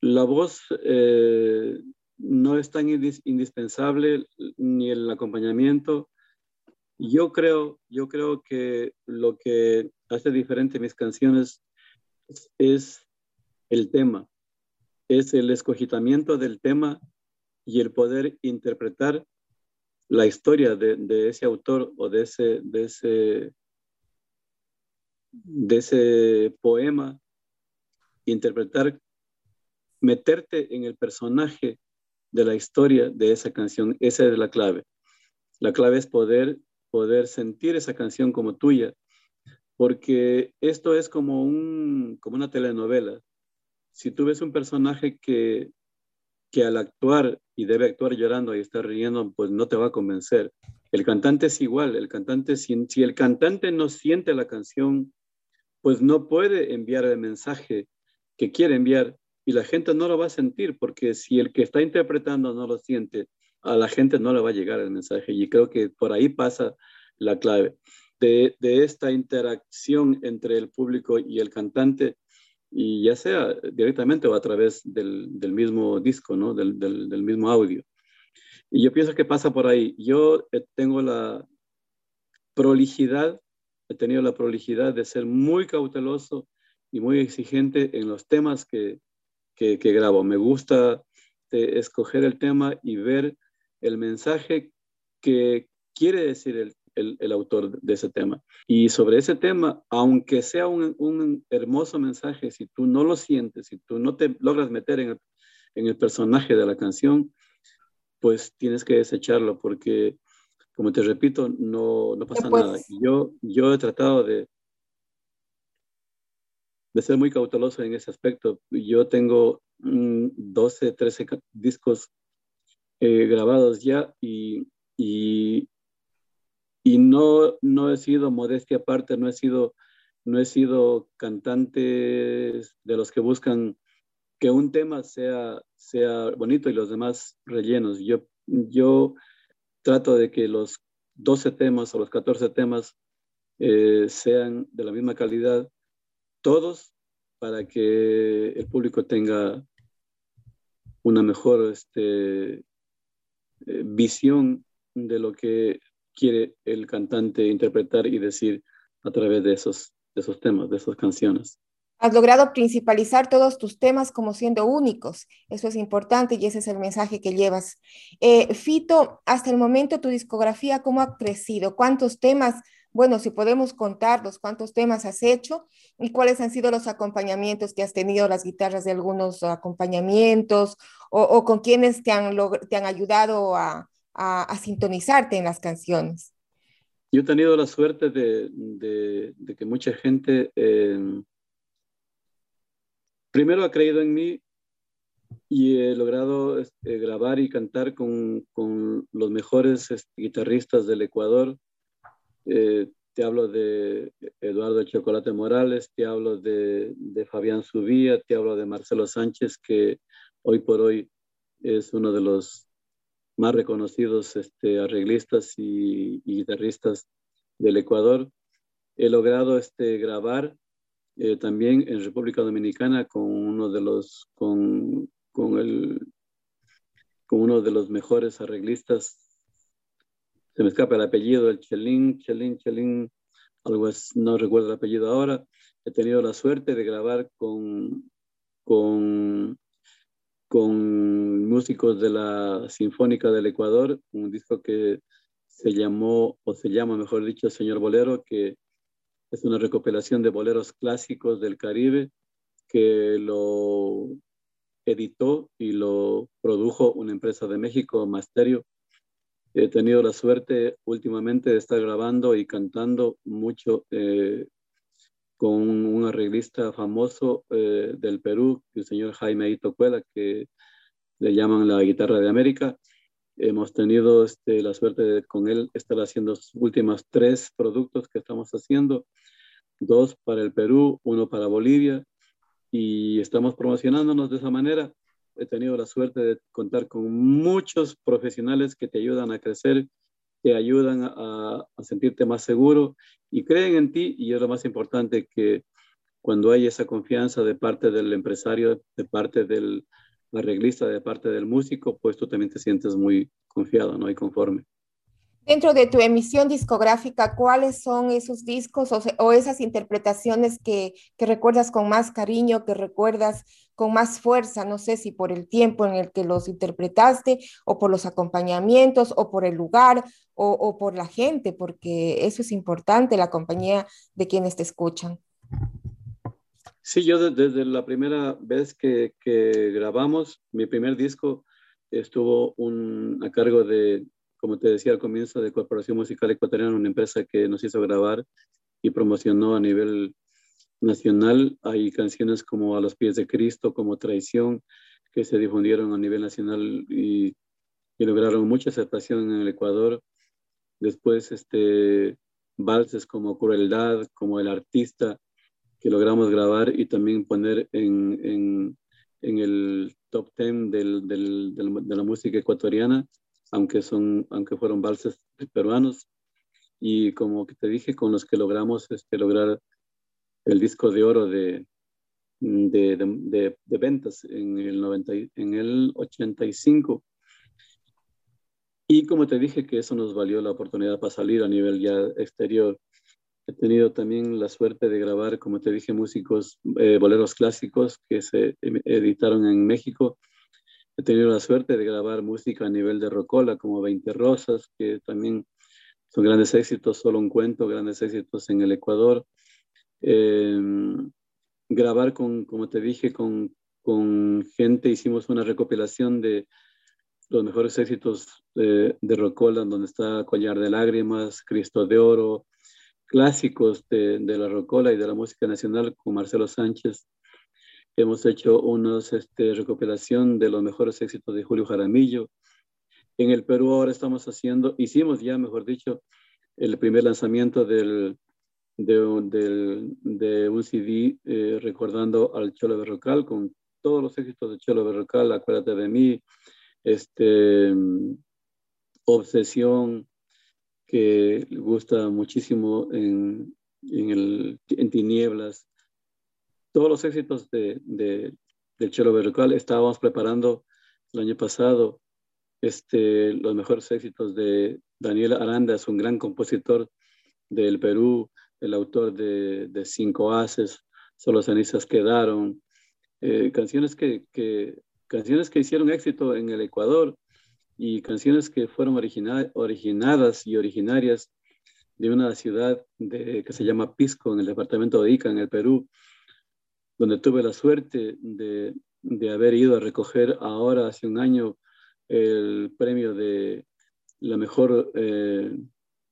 la voz eh, no es tan indispensable ni el acompañamiento. Yo creo, yo creo que lo que hace diferente mis canciones es el tema, es el escogitamiento del tema y el poder interpretar la historia de, ese autor o de ese, de ese, de ese poema, interpretar meterte en el personaje de la historia de esa canción. Esa es la clave. La clave es poder, poder sentir esa canción como tuya, porque esto es como, un, como una telenovela. Si tú ves un personaje que, que al actuar y debe actuar llorando y estar riendo, pues no te va a convencer. El cantante es igual, el cantante, si, si el cantante no siente la canción, pues no puede enviar el mensaje que quiere enviar y la gente no lo va a sentir, porque si el que está interpretando no lo siente, a la gente no le va a llegar el mensaje. Y creo que por ahí pasa la clave de, esta interacción entre el público y el cantante, y ya sea directamente o a través del, mismo disco, ¿no? Del, del, mismo audio. Y yo pienso que pasa por ahí. Yo eh, tengo la prolijidad, he tenido la prolijidad de ser muy cauteloso y muy exigente en los temas que, que, grabo. Me gusta eh, escoger el tema y ver el mensaje que quiere decir el, el, autor de ese tema. Y sobre ese tema, aunque sea un, un, hermoso mensaje, si tú no lo sientes, si tú no te logras meter en el, en el personaje de la canción, pues tienes que desecharlo porque, como te repito, no, no pasa nada. Yo, yo he tratado de, de ser muy cauteloso en ese aspecto. Yo tengo 12, 13 discos eh, grabados ya y, y, y, no, no he sido modestia aparte, no he sido, no he sido cantante de los que buscan que un tema sea, sea bonito y los demás rellenos. Yo, yo trato de que los 12 temas o los 14 temas eh, sean de la misma calidad todos para que el público tenga una mejor este, eh, visión de lo que quiere el cantante interpretar y decir a través de esos, temas, de esas canciones. Has logrado principalizar todos tus temas como siendo únicos. Eso es importante y ese es el mensaje que llevas. Eh, Fito, hasta el momento tu discografía, ¿cómo ha crecido? ¿Cuántos temas bueno, si podemos contarlos, cuántos temas has hecho y cuáles han sido los acompañamientos que has tenido, las guitarras de algunos acompañamientos o, con quienes te han, te han ayudado a, sintonizarte en las canciones. Yo he tenido la suerte de, que mucha gente eh, primero ha creído en mí y he logrado este, grabar y cantar con, los mejores este, guitarristas del Ecuador eh, te hablo de Eduardo Chocolate Morales, te hablo de, Fabián Subía, te hablo de Marcelo Sánchez, que hoy por hoy es uno de los más reconocidos este, arreglistas y, guitarristas del Ecuador. He logrado este, grabar eh, también en República Dominicana con uno de los, con, con, el, con uno de los mejores arreglistas se me escapa el apellido, el Chelín, Chelín, Chelín, algo es, no recuerdo el apellido ahora. He tenido la suerte de grabar con, con, con músicos de la Sinfónica del Ecuador, un disco que se llamó, o se llama, mejor dicho, Señor Bolero, que es una recopilación de boleros clásicos del Caribe, que lo editó y lo produjo una empresa de México, Masterio, He tenido la suerte últimamente de estar grabando y cantando mucho eh, con un arreglista famoso eh, del Perú, el señor Jaime Ito Cuela, que le llaman la guitarra de América. Hemos tenido este, la suerte con él estar haciendo los últimos tres productos que estamos haciendo, dos para el Perú, uno para Bolivia, y estamos promocionándonos de esa manera he tenido la suerte de contar con muchos profesionales que te ayudan a crecer, te ayudan a, sentirte más seguro y creen en ti y es lo más importante que cuando hay esa confianza de parte del empresario, de parte del arreglista, de parte del músico, pues tú también te sientes muy confiado, ¿no? Y conforme. Dentro de tu emisión discográfica, ¿cuáles son esos discos o, esas interpretaciones que, recuerdas con más cariño, que recuerdas con más fuerza? No sé si por el tiempo en el que los interpretaste o por los acompañamientos o por el lugar o, o por la gente, porque eso es importante, la compañía de quienes te escuchan. Sí, yo desde la primera vez que, que, grabamos, mi primer disco estuvo un, a cargo de, como te decía al comienzo, de Corporación Musical Ecuatoriana, una empresa que nos hizo grabar y promocionó a nivel nacional. Hay canciones como A los pies de Cristo, como Traición, que se difundieron a nivel nacional y, lograron mucha aceptación en el Ecuador. Después, este, valses como Crueldad, como El Artista, que logramos grabar y también poner en, el top 10 del, del, de la música ecuatoriana, aunque, son, aunque fueron valses peruanos. Y como que te dije, con los que logramos este, lograr el disco de oro de, de, de, de ventas en el, 90, en el 85. Y como te dije que eso nos valió la oportunidad para salir a nivel ya exterior. He tenido también la suerte de grabar, como te dije, músicos, eh, boleros clásicos que se editaron en México. He tenido la suerte de grabar música a nivel de Rocola, como 20 Rosas, que también son grandes éxitos, solo un cuento, grandes éxitos en el Ecuador. Em, grabar con, como te dije, con, con gente, hicimos una recopilación de los mejores éxitos de, de Rocola, donde está Collar de Lágrimas, Cristo de Oro, clásicos de, de, la rocola y de la música nacional con Marcelo Sánchez. Hemos hecho una este, recopilación de los mejores éxitos de Julio Jaramillo. En el Perú ahora estamos haciendo, hicimos ya, mejor dicho, el primer lanzamiento del, de, del, de un CD eh, recordando al Cholo Berrocal con todos los éxitos de Cholo Berrocal, Acuérdate de mí, este, Obsesión, que gusta muchísimo en, en, el, en Tinieblas. Todos los éxitos de, de, del Chelo Berrocal estábamos preparando el año pasado este, los mejores éxitos de Daniel Aranda, es un gran compositor del Perú, el autor de, Cinco Haces, Solo cenizas quedaron, eh, canciones, que, canciones que hicieron éxito en el Ecuador y canciones que fueron originadas y originarias de una ciudad de, que se llama Pisco, en el departamento de Ica, en el Perú, donde tuve la suerte de, de haber ido a recoger ahora, hace un año, el premio de la mejor eh,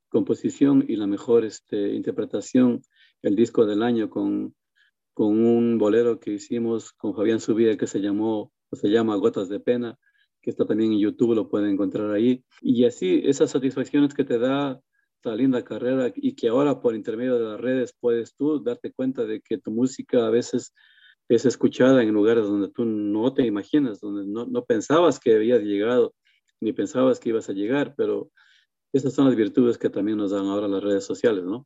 composición y la mejor este, interpretación, el disco del año, con, con un bolero que hicimos con Fabián Subida que se llamó, o se llama Gotas de Pena, que está también en YouTube, lo pueden encontrar ahí. Y así, esas satisfacciones que te da la linda carrera y que ahora por intermedio de las redes puedes tú darte cuenta de que tu música a veces es escuchada en lugares donde tú no te imaginas, donde no, no pensabas que habías llegado, ni pensabas que ibas a llegar, pero esas son las virtudes que también nos dan ahora las redes sociales, ¿no?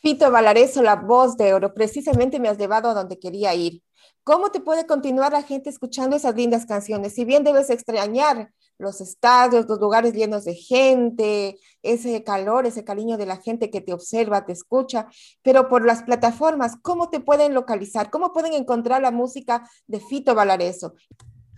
Fito Valareso, la voz de oro, precisamente me has llevado a donde quería ir. ¿Cómo te puede continuar la gente escuchando esas lindas canciones? Si bien debes extrañar los estadios, los lugares llenos de gente, ese calor, ese cariño de la gente que te observa, te escucha, pero por las plataformas, ¿cómo te pueden localizar? ¿Cómo pueden encontrar la música de Fito Valareso?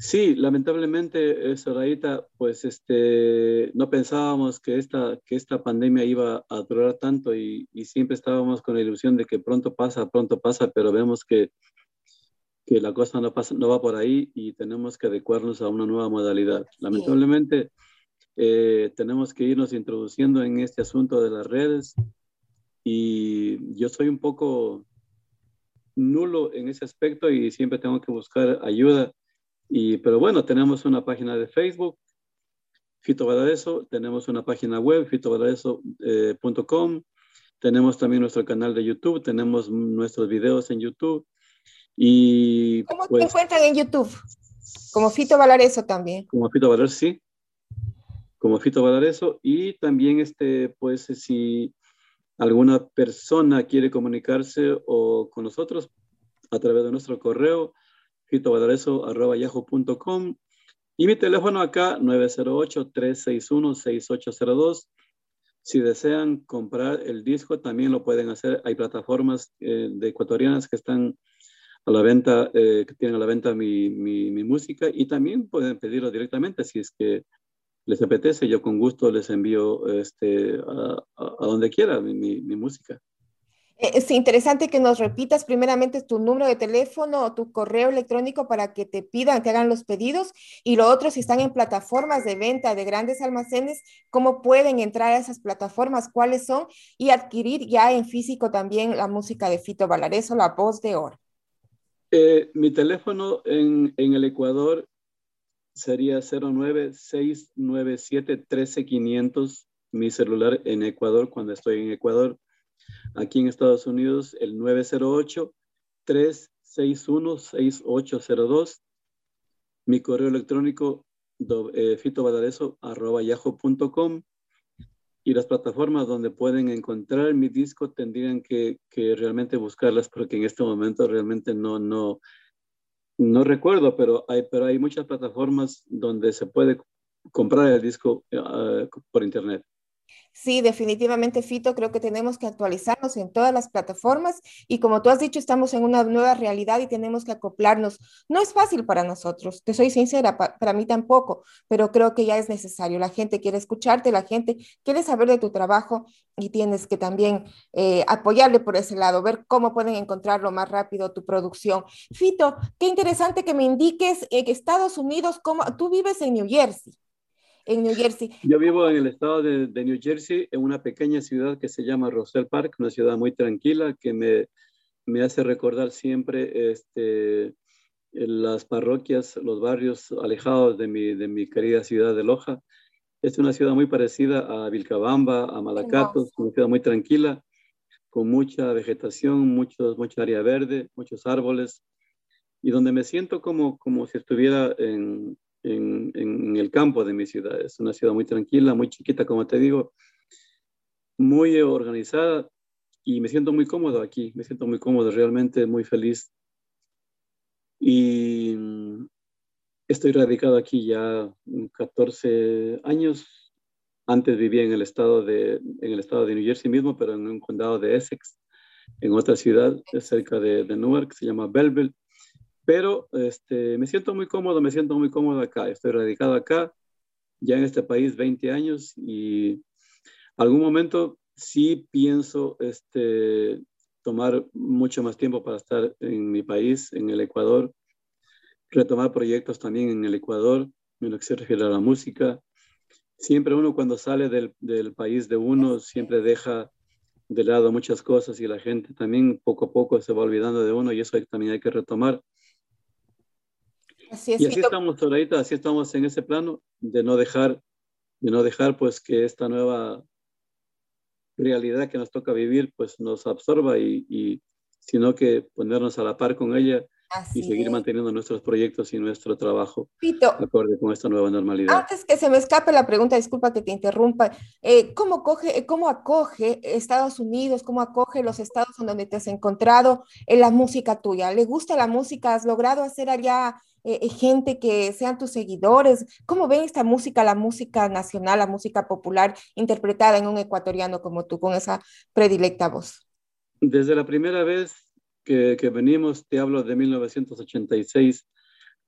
Sí, lamentablemente, Sorayita, pues este, no pensábamos que esta, que esta pandemia iba a durar tanto y, siempre estábamos con la ilusión de que pronto pasa, pronto pasa, pero vemos que, que la cosa no, pasa, no va por ahí y tenemos que adecuarnos a una nueva modalidad. Lamentablemente, eh, tenemos que irnos introduciendo en este asunto de las redes y yo soy un poco nulo en ese aspecto y siempre tengo que buscar ayuda y, pero bueno, tenemos una página de Facebook, Fito Valareso, tenemos una página web, fitovalareso.com, eh, tenemos también nuestro canal de YouTube, tenemos nuestros videos en YouTube. Y, ¿Cómo pues, te encuentran en YouTube? Como Fito Valareso también. Como Fito Valareso, sí. Como Fito Valareso. Y también, este, pues, si alguna persona quiere comunicarse o con nosotros a través de nuestro correo, yahoo.com y mi teléfono acá 908-361-6802. Si desean comprar el disco, también lo pueden hacer. Hay plataformas eh, de ecuatorianas que están a la venta, eh, que tienen a la venta mi, mi, música y también pueden pedirlo directamente si es que les apetece. Yo con gusto les envío este, a, donde quiera mi, música. Eh, es interesante que nos repitas primeramente tu número de teléfono o tu correo electrónico para que te pidan, te hagan los pedidos. Y lo otro, si están en plataformas de venta de grandes almacenes, ¿cómo pueden entrar a esas plataformas? ¿Cuáles son? Y adquirir ya en físico también la música de Fito Valareso, La Voz de Oro. Eh, mi teléfono en, en el Ecuador sería 09697-13500, mi celular en Ecuador cuando estoy en Ecuador. Aquí en Estados Unidos, el 908-361-6802. Mi correo electrónico eh, yahoo.com y las plataformas donde pueden encontrar mi disco tendrían que, que, realmente buscarlas porque en este momento realmente no, no, no recuerdo, pero hay, pero hay muchas plataformas donde se puede comprar el disco uh, por internet. Sí, definitivamente, Fito, creo que tenemos que actualizarnos en todas las plataformas y como tú has dicho, estamos en una nueva realidad y tenemos que acoplarnos. No es fácil para nosotros, te soy sincera, para mí tampoco, pero creo que ya es necesario. La gente quiere escucharte, la gente quiere saber de tu trabajo y tienes que también eh, apoyarle por ese lado, ver cómo pueden encontrarlo más rápido tu producción. Fito, qué interesante que me indiques en Estados Unidos, cómo tú vives en New Jersey en New Jersey. Yo vivo en el estado de, New Jersey, en una pequeña ciudad que se llama Roselle Park, una ciudad muy tranquila que me, me hace recordar siempre este, las parroquias, los barrios alejados de mi, de mi querida ciudad de Loja. Es una ciudad muy parecida a Vilcabamba, a Malacatos, una ciudad muy tranquila, con mucha vegetación, muchos, mucha área verde, muchos árboles, y donde me siento como, como si estuviera en, en, el campo de mi ciudad. Es una ciudad muy tranquila, muy chiquita, como te digo, muy organizada y me siento muy cómodo aquí, me siento muy cómodo, realmente muy feliz. Y estoy radicado aquí ya 14 años. Antes vivía en el estado de, en el estado de New Jersey mismo, pero en un condado de Essex, en otra ciudad cerca de, de Newark, se llama Belleville pero este, me siento muy cómodo, me siento muy cómodo acá. Estoy radicado acá, ya en este país 20 años y algún momento sí pienso este, tomar mucho más tiempo para estar en mi país, en el Ecuador, retomar proyectos también en el Ecuador, en lo que se refiere a la música. Siempre uno cuando sale del, del país de uno, siempre deja de lado muchas cosas y la gente también poco a poco se va olvidando de uno y eso también hay que retomar. Así es, y así estamos ahorita, así estamos en ese plano de no dejar, de no dejar pues que esta nueva realidad que nos toca vivir pues nos absorba y, y sino que ponernos a la par con ella y seguir manteniendo nuestros proyectos y nuestro trabajo Pito, acorde con esta nueva normalidad. Antes que se me escape la pregunta, disculpa que te interrumpa, eh, ¿cómo, coge, ¿cómo acoge Estados Unidos, cómo acoge los estados en donde te has encontrado en la música tuya? ¿Le gusta la música? ¿Has logrado hacer allá eh, eh, gente que sean tus seguidores? ¿Cómo ven esta música, la música nacional, la música popular, interpretada en un ecuatoriano como tú, con esa predilecta voz? Desde la primera vez que, que venimos, te hablo de 1986,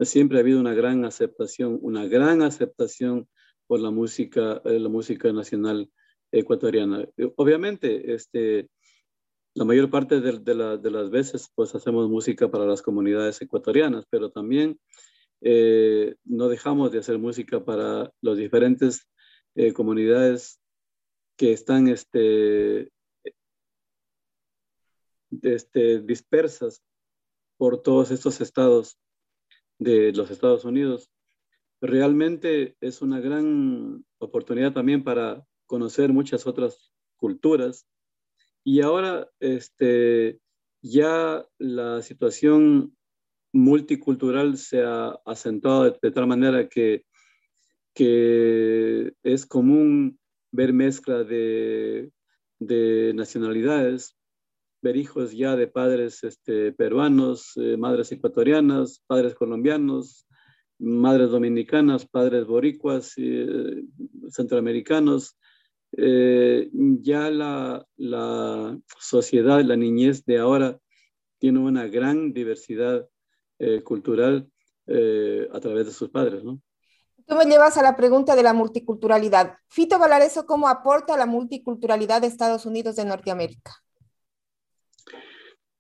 siempre ha habido una gran aceptación, una gran aceptación por la música, eh, la música nacional ecuatoriana. Obviamente, este, la mayor parte de, las veces pues hacemos música para las comunidades ecuatorianas, pero también eh, no dejamos de hacer música para las diferentes eh, comunidades que están este, este, dispersas por todos estos estados de los Estados Unidos. Realmente es una gran oportunidad también para conocer muchas otras culturas y ahora este, ya la situación multicultural se ha acentuado de, tal manera que, que, es común ver mezcla de, de, nacionalidades, ver hijos ya de padres este, peruanos, eh, madres ecuatorianas, padres colombianos, madres dominicanas, padres boricuas, eh, centroamericanos, eh, ya la, la, sociedad, la niñez de ahora tiene una gran diversidad eh, cultural eh, a través de sus padres, ¿no? Tú me llevas a la pregunta de la multiculturalidad. Fito Valareso, ¿cómo aporta la multiculturalidad de Estados Unidos de Norteamérica?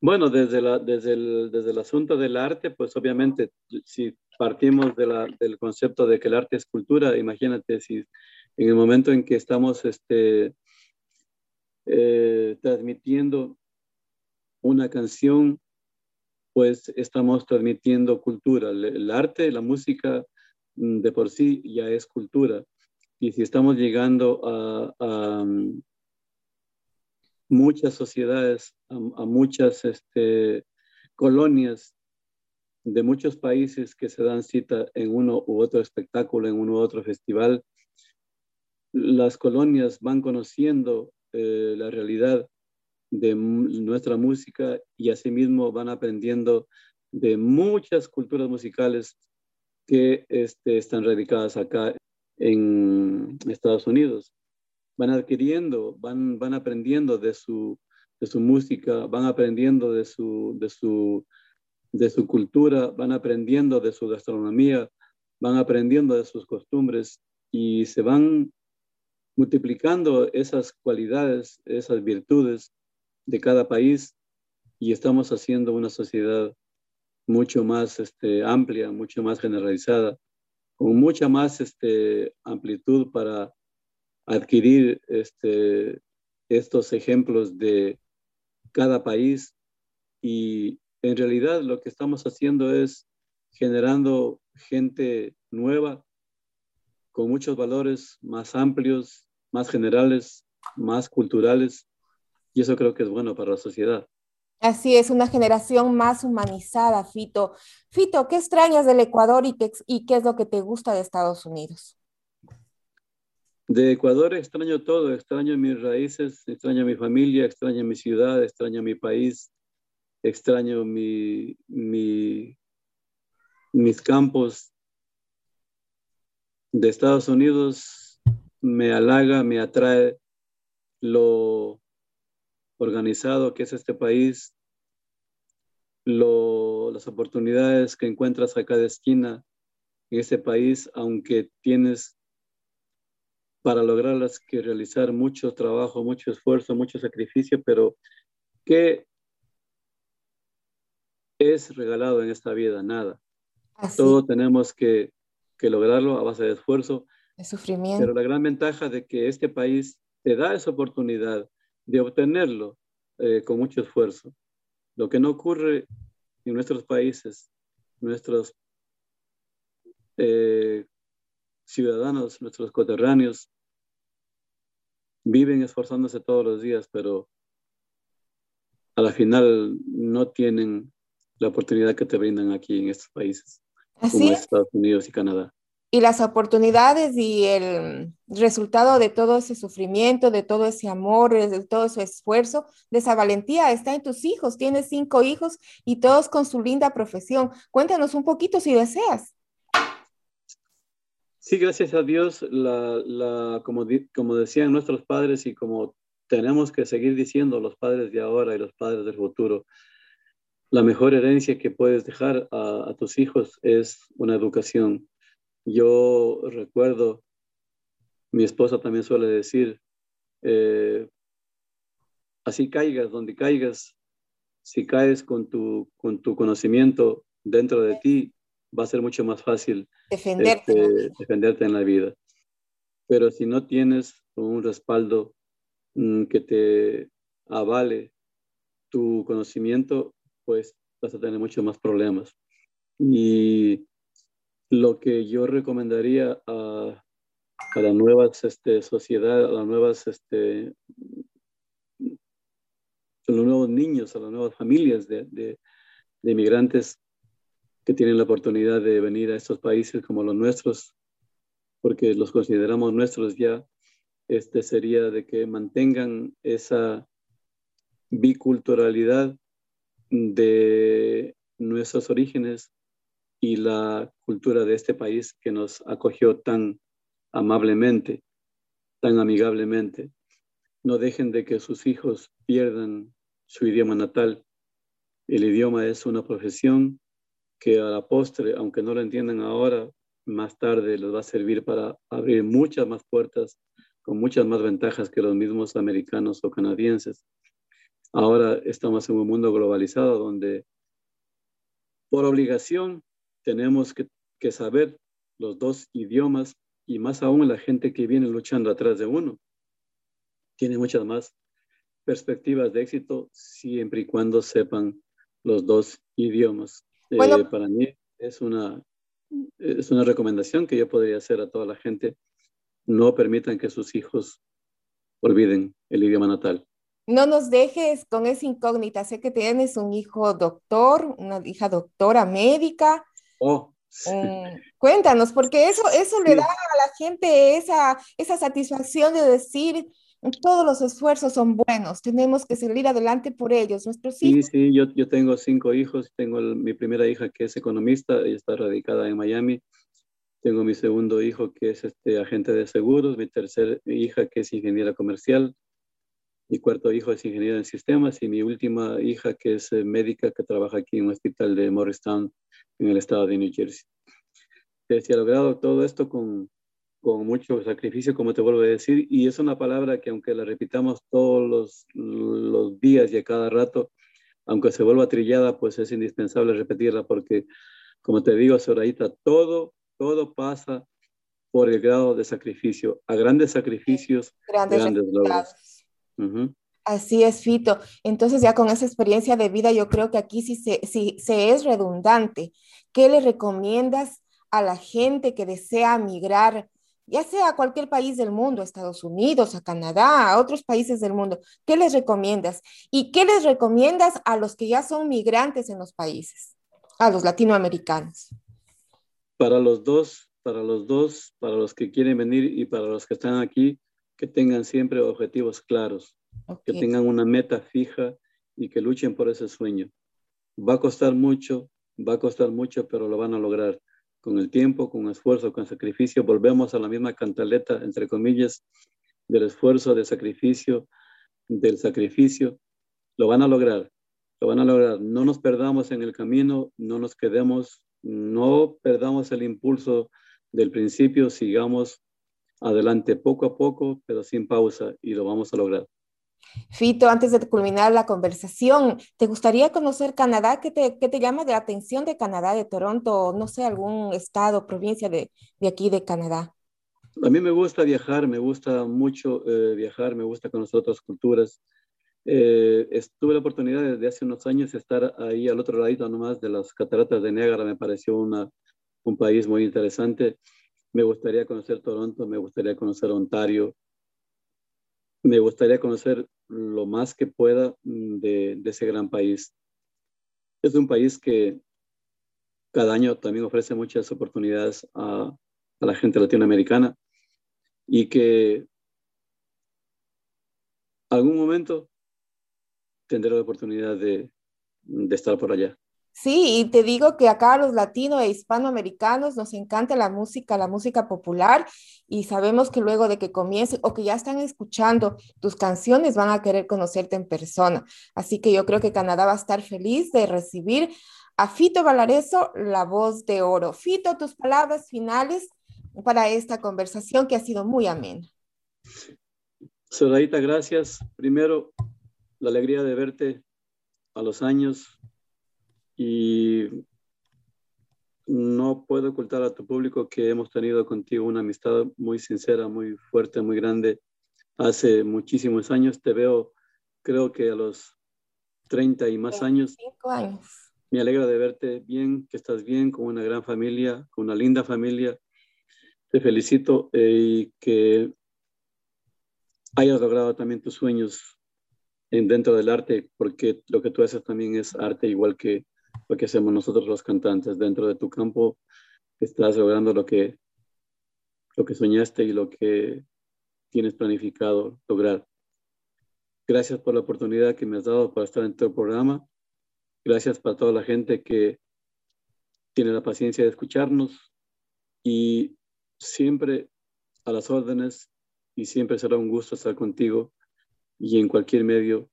Bueno, desde, la, desde, el, desde el asunto del arte, pues obviamente, si partimos de la, del concepto de que el arte es cultura, imagínate si en el momento en que estamos este, eh, transmitiendo una canción, pues estamos transmitiendo cultura. El, arte, la música mm, de por sí ya es cultura. Y si estamos llegando a, mm, muchas sociedades, a, muchas este, colonias de muchos países que se dan cita en uno u otro espectáculo, en uno u otro festival, las colonias van conociendo eh, la realidad de nuestra música y asimismo van aprendiendo de muchas culturas musicales que este, están radicadas acá en Estados Unidos. Van adquiriendo, van, van aprendiendo de su, de su música, van aprendiendo de su, de, su, de su cultura, van aprendiendo de su gastronomía, van aprendiendo de sus costumbres y se van multiplicando esas cualidades, esas virtudes de cada país y estamos haciendo una sociedad mucho más este, amplia, mucho más generalizada, con mucha más este, amplitud para adquirir este, estos ejemplos de cada país. Y en realidad lo que estamos haciendo es generando gente nueva con muchos valores más amplios, más generales, más culturales y eso creo que es bueno para la sociedad. Así es, una generación más humanizada, Fito. Fito, ¿qué extrañas del Ecuador y qué, y qué es lo que te gusta de Estados Unidos? De Ecuador extraño todo, extraño mis raíces, extraño mi familia, extraño mi ciudad, extraño mi país, extraño mi, mi, mis campos. De Estados Unidos me halaga, me atrae lo organizado que es este país, las oportunidades que encuentras a cada esquina en este país, aunque tienes para lograrlas que realizar mucho trabajo, mucho esfuerzo, mucho sacrificio, pero ¿qué es regalado en esta vida? Nada. Todo tenemos que, que, lograrlo a base de esfuerzo. De sufrimiento. Pero la gran ventaja de que este país te da esa oportunidad de obtenerlo eh, con mucho esfuerzo. Lo que no ocurre en nuestros países, nuestros eh, ciudadanos, nuestros coterráneos, viven esforzándose todos los días, pero a la final no tienen la oportunidad que te brindan aquí en estos países, como Estados Unidos y Canadá y las oportunidades y el resultado de todo ese sufrimiento, de todo ese amor, de todo ese esfuerzo, de esa valentía está en tus hijos. Tienes cinco hijos y todos con su linda profesión. Cuéntanos un poquito si deseas. Sí, gracias a Dios, la, como, como decían nuestros padres y como tenemos que seguir diciendo los padres de ahora y los padres del futuro, la mejor herencia que puedes dejar a, a tus hijos es una educación yo recuerdo, mi esposa también suele decir, eh, así caigas donde caigas, si caes con tu, con tu conocimiento dentro de ti, va a ser mucho más fácil defenderte, este, defenderte en la vida. Pero si no tienes un respaldo mm, que te avale tu conocimiento, pues vas a tener muchos más problemas. Y lo que yo recomendaría a, a las nuevas este, sociedades, a las nuevas, este, a los nuevos niños, a las nuevas familias de, de, de inmigrantes que tienen la oportunidad de venir a estos países como los nuestros, porque los consideramos nuestros ya, este sería de que mantengan esa biculturalidad de nuestros orígenes y la cultura de este país que nos acogió tan amablemente, tan amigablemente. No dejen de que sus hijos pierdan su idioma natal. El idioma es una profesión que a la postre, aunque no lo entiendan ahora, más tarde les va a servir para abrir muchas más puertas con muchas más ventajas que los mismos americanos o canadienses. Ahora estamos en un mundo globalizado donde por obligación tenemos que, que saber los dos idiomas y más aún la gente que viene luchando atrás de uno tiene muchas más perspectivas de éxito siempre y cuando sepan los dos idiomas. Eh, para mí es una, es una recomendación que yo podría hacer a toda la gente. No permitan que sus hijos olviden el idioma natal. No nos dejes con esa incógnita. Sé que tienes un hijo doctor, una hija doctora médica. Oh, mm, cuéntanos, porque eso, eso le da a la gente esa, esa satisfacción de decir, todos los esfuerzos son buenos, tenemos que salir adelante por ellos, nuestros hijos. Sí, sí, yo, yo tengo cinco hijos, tengo mi primera hija que es economista, ella está radicada en Miami, tengo mi segundo hijo que es este agente de seguros, mi tercera hija que es ingeniera comercial, mi cuarto hijo es ingeniero en sistemas y mi última hija que es eh, médica que trabaja aquí en un hospital de Morristown en el estado de New Jersey. Se ha logrado todo esto con, con mucho sacrificio, como te vuelvo a decir, y es una palabra que aunque la repitamos todos los, los días y a cada rato, aunque se vuelva trillada, pues es indispensable repetirla porque, como te digo, Sorayita, todo, todo pasa por el grado de sacrificio. A grandes sacrificios, grandes, grandes logros. Así es, Fito. Entonces, ya con esa experiencia de vida, yo creo que aquí sí se, sí, se es redundante. ¿Qué le recomiendas a la gente que desea migrar ya sea a cualquier país del mundo, a Estados Unidos, a Canadá, a otros países del mundo, ¿qué les recomiendas? ¿Y qué les recomiendas a los que ya son migrantes en los países, a los latinoamericanos? Para los dos, para los dos, para los que quieren venir y para los que están aquí, que tengan siempre objetivos claros, que tengan una meta fija y que luchen por ese sueño. Va a costar mucho, va a costar mucho, pero lo van a lograr con el tiempo, con esfuerzo, con sacrificio, volvemos a la misma cantaleta, entre comillas, del esfuerzo, del sacrificio, del sacrificio. Lo van a lograr, lo van a lograr. No nos perdamos en el camino, no nos quedemos, no perdamos el impulso del principio, sigamos adelante poco a poco, pero sin pausa y lo vamos a lograr. Fito, antes de culminar la conversación, ¿te gustaría conocer Canadá? ¿Qué te, qué te llama de atención de Canadá, de Toronto, no sé, algún estado, provincia de, de aquí de Canadá? A mí me gusta viajar, me gusta mucho eh, viajar, me gusta conocer otras culturas. Eh, estuve la oportunidad desde hace unos años de estar ahí al otro lado nomás de las cataratas de Niágara, me pareció una, un país muy interesante. Me gustaría conocer Toronto, me gustaría conocer Ontario, me gustaría conocer lo más que pueda mm, de, ese gran país. Es un país que cada año también ofrece muchas oportunidades a, la gente latinoamericana y que algún momento tendré la oportunidad de estar por allá. Sí, y te digo que acá los latinos e hispanoamericanos nos encanta la música, la música popular, y sabemos que luego de que comiencen o que ya están escuchando tus canciones van a querer conocerte en persona. Así que yo creo que Canadá va a estar feliz de recibir a Fito Valareso, la voz de oro. Fito, tus palabras finales para esta conversación que ha sido muy amena. Soradita, gracias. Primero, la alegría de verte a los años y no puedo ocultar a tu público que hemos tenido contigo una amistad muy sincera, muy fuerte, muy grande. Hace muchísimos años te veo, creo que a los 30 y más años. años. Me alegra de verte bien, que estás bien, con una gran familia, con una linda familia. Te felicito eh, y que hayas logrado también tus sueños en, dentro del arte, porque lo que tú haces también es arte, igual que lo que hacemos nosotros los cantantes dentro de tu campo, estás logrando lo que, lo que soñaste y lo que tienes planificado lograr. Gracias por la oportunidad que me has dado para estar en tu programa. Gracias para toda la gente que tiene la paciencia de escucharnos y siempre a las órdenes y siempre será un gusto estar contigo y en cualquier medio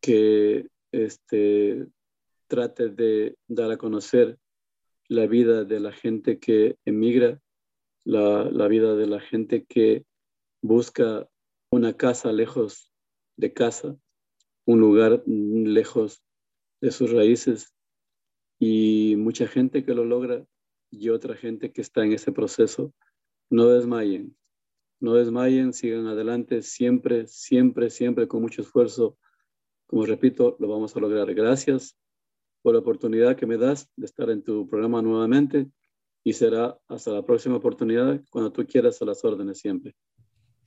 que este, trate de dar a conocer la vida de la gente que emigra, la, vida de la gente que busca una casa lejos de casa, un lugar lejos de sus raíces y mucha gente que lo logra y otra gente que está en ese proceso, no desmayen, no desmayen, sigan adelante, siempre, siempre, siempre con mucho esfuerzo. Como repito, lo vamos a lograr. Gracias por la oportunidad que me das de estar en tu programa nuevamente y será hasta la próxima oportunidad cuando tú quieras a las órdenes siempre.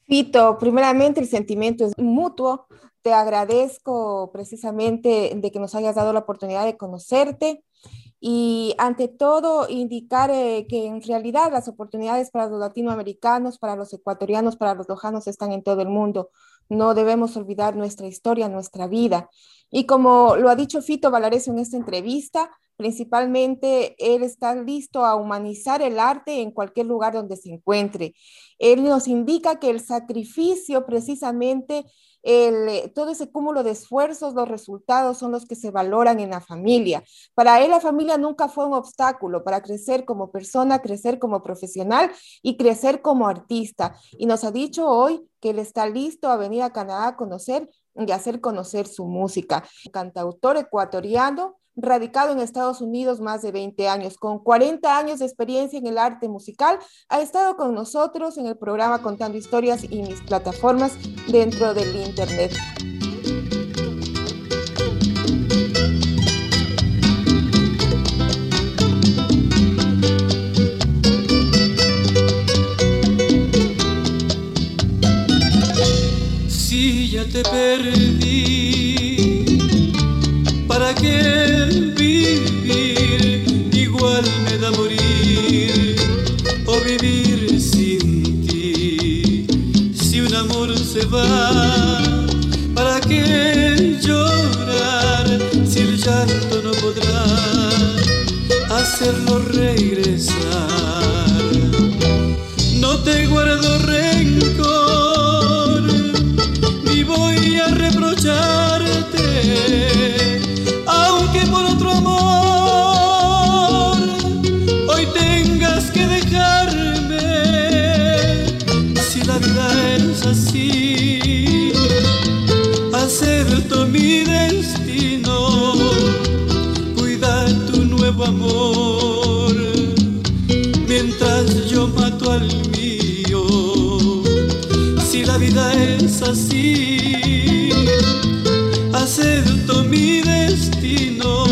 Fito, primeramente el sentimiento es mutuo. Te agradezco precisamente de que nos hayas dado la oportunidad de conocerte y ante todo indicar eh, que en realidad las oportunidades para los latinoamericanos, para los ecuatorianos, para los lojanos están en todo el mundo. No debemos olvidar nuestra historia, nuestra vida. Y como lo ha dicho Fito Valares en esta entrevista, principalmente él está listo a humanizar el arte en cualquier lugar donde se encuentre. Él nos indica que el sacrificio precisamente el, todo ese cúmulo de esfuerzos, los resultados son los que se valoran en la familia. Para él la familia nunca fue un obstáculo para crecer como persona, crecer como profesional y crecer como artista. Y nos ha dicho hoy que él está listo a venir a Canadá a conocer y hacer conocer su música. Cantautor ecuatoriano, radicado en Estados Unidos más de 20 años, con 40 años de experiencia en el arte musical, ha estado con nosotros en el programa Contando Historias y mis plataformas dentro del Internet. Si ya te perdí, ¿para qué? Hacerlo regresar? No te guardo rencor, así, acepto mi destino,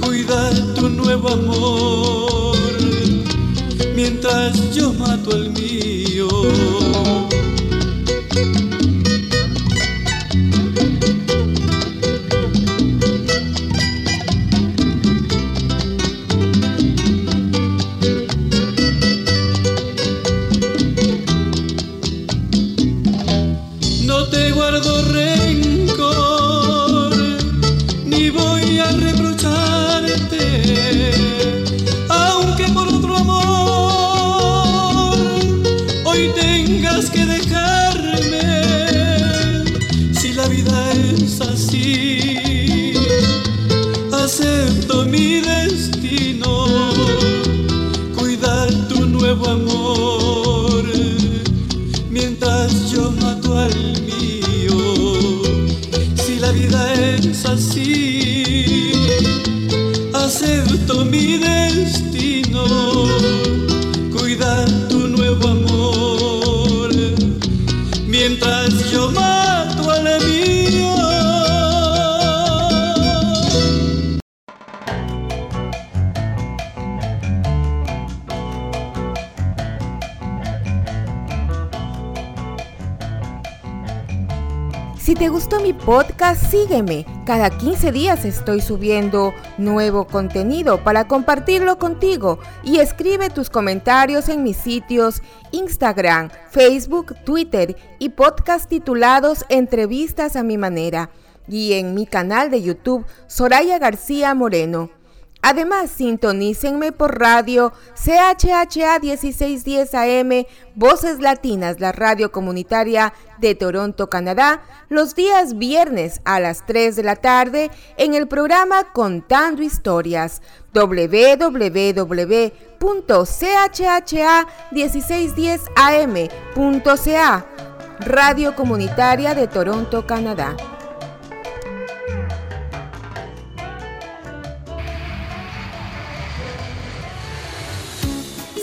cuida tu nuevo amor, mientras yo mato al mío. Sígueme. Cada 15 días estoy subiendo nuevo contenido para compartirlo contigo y escribe tus comentarios en mis sitios Instagram, Facebook, Twitter y podcast titulados Entrevistas a mi manera y en mi canal de YouTube Soraya García Moreno. Además, sintonícenme por radio CHHA 1610 AM, Voces Latinas, la radio comunitaria de Toronto, Canadá, los días viernes a las 3 de la tarde en el programa Contando Historias www.chha1610am.ca, radio comunitaria de Toronto, Canadá.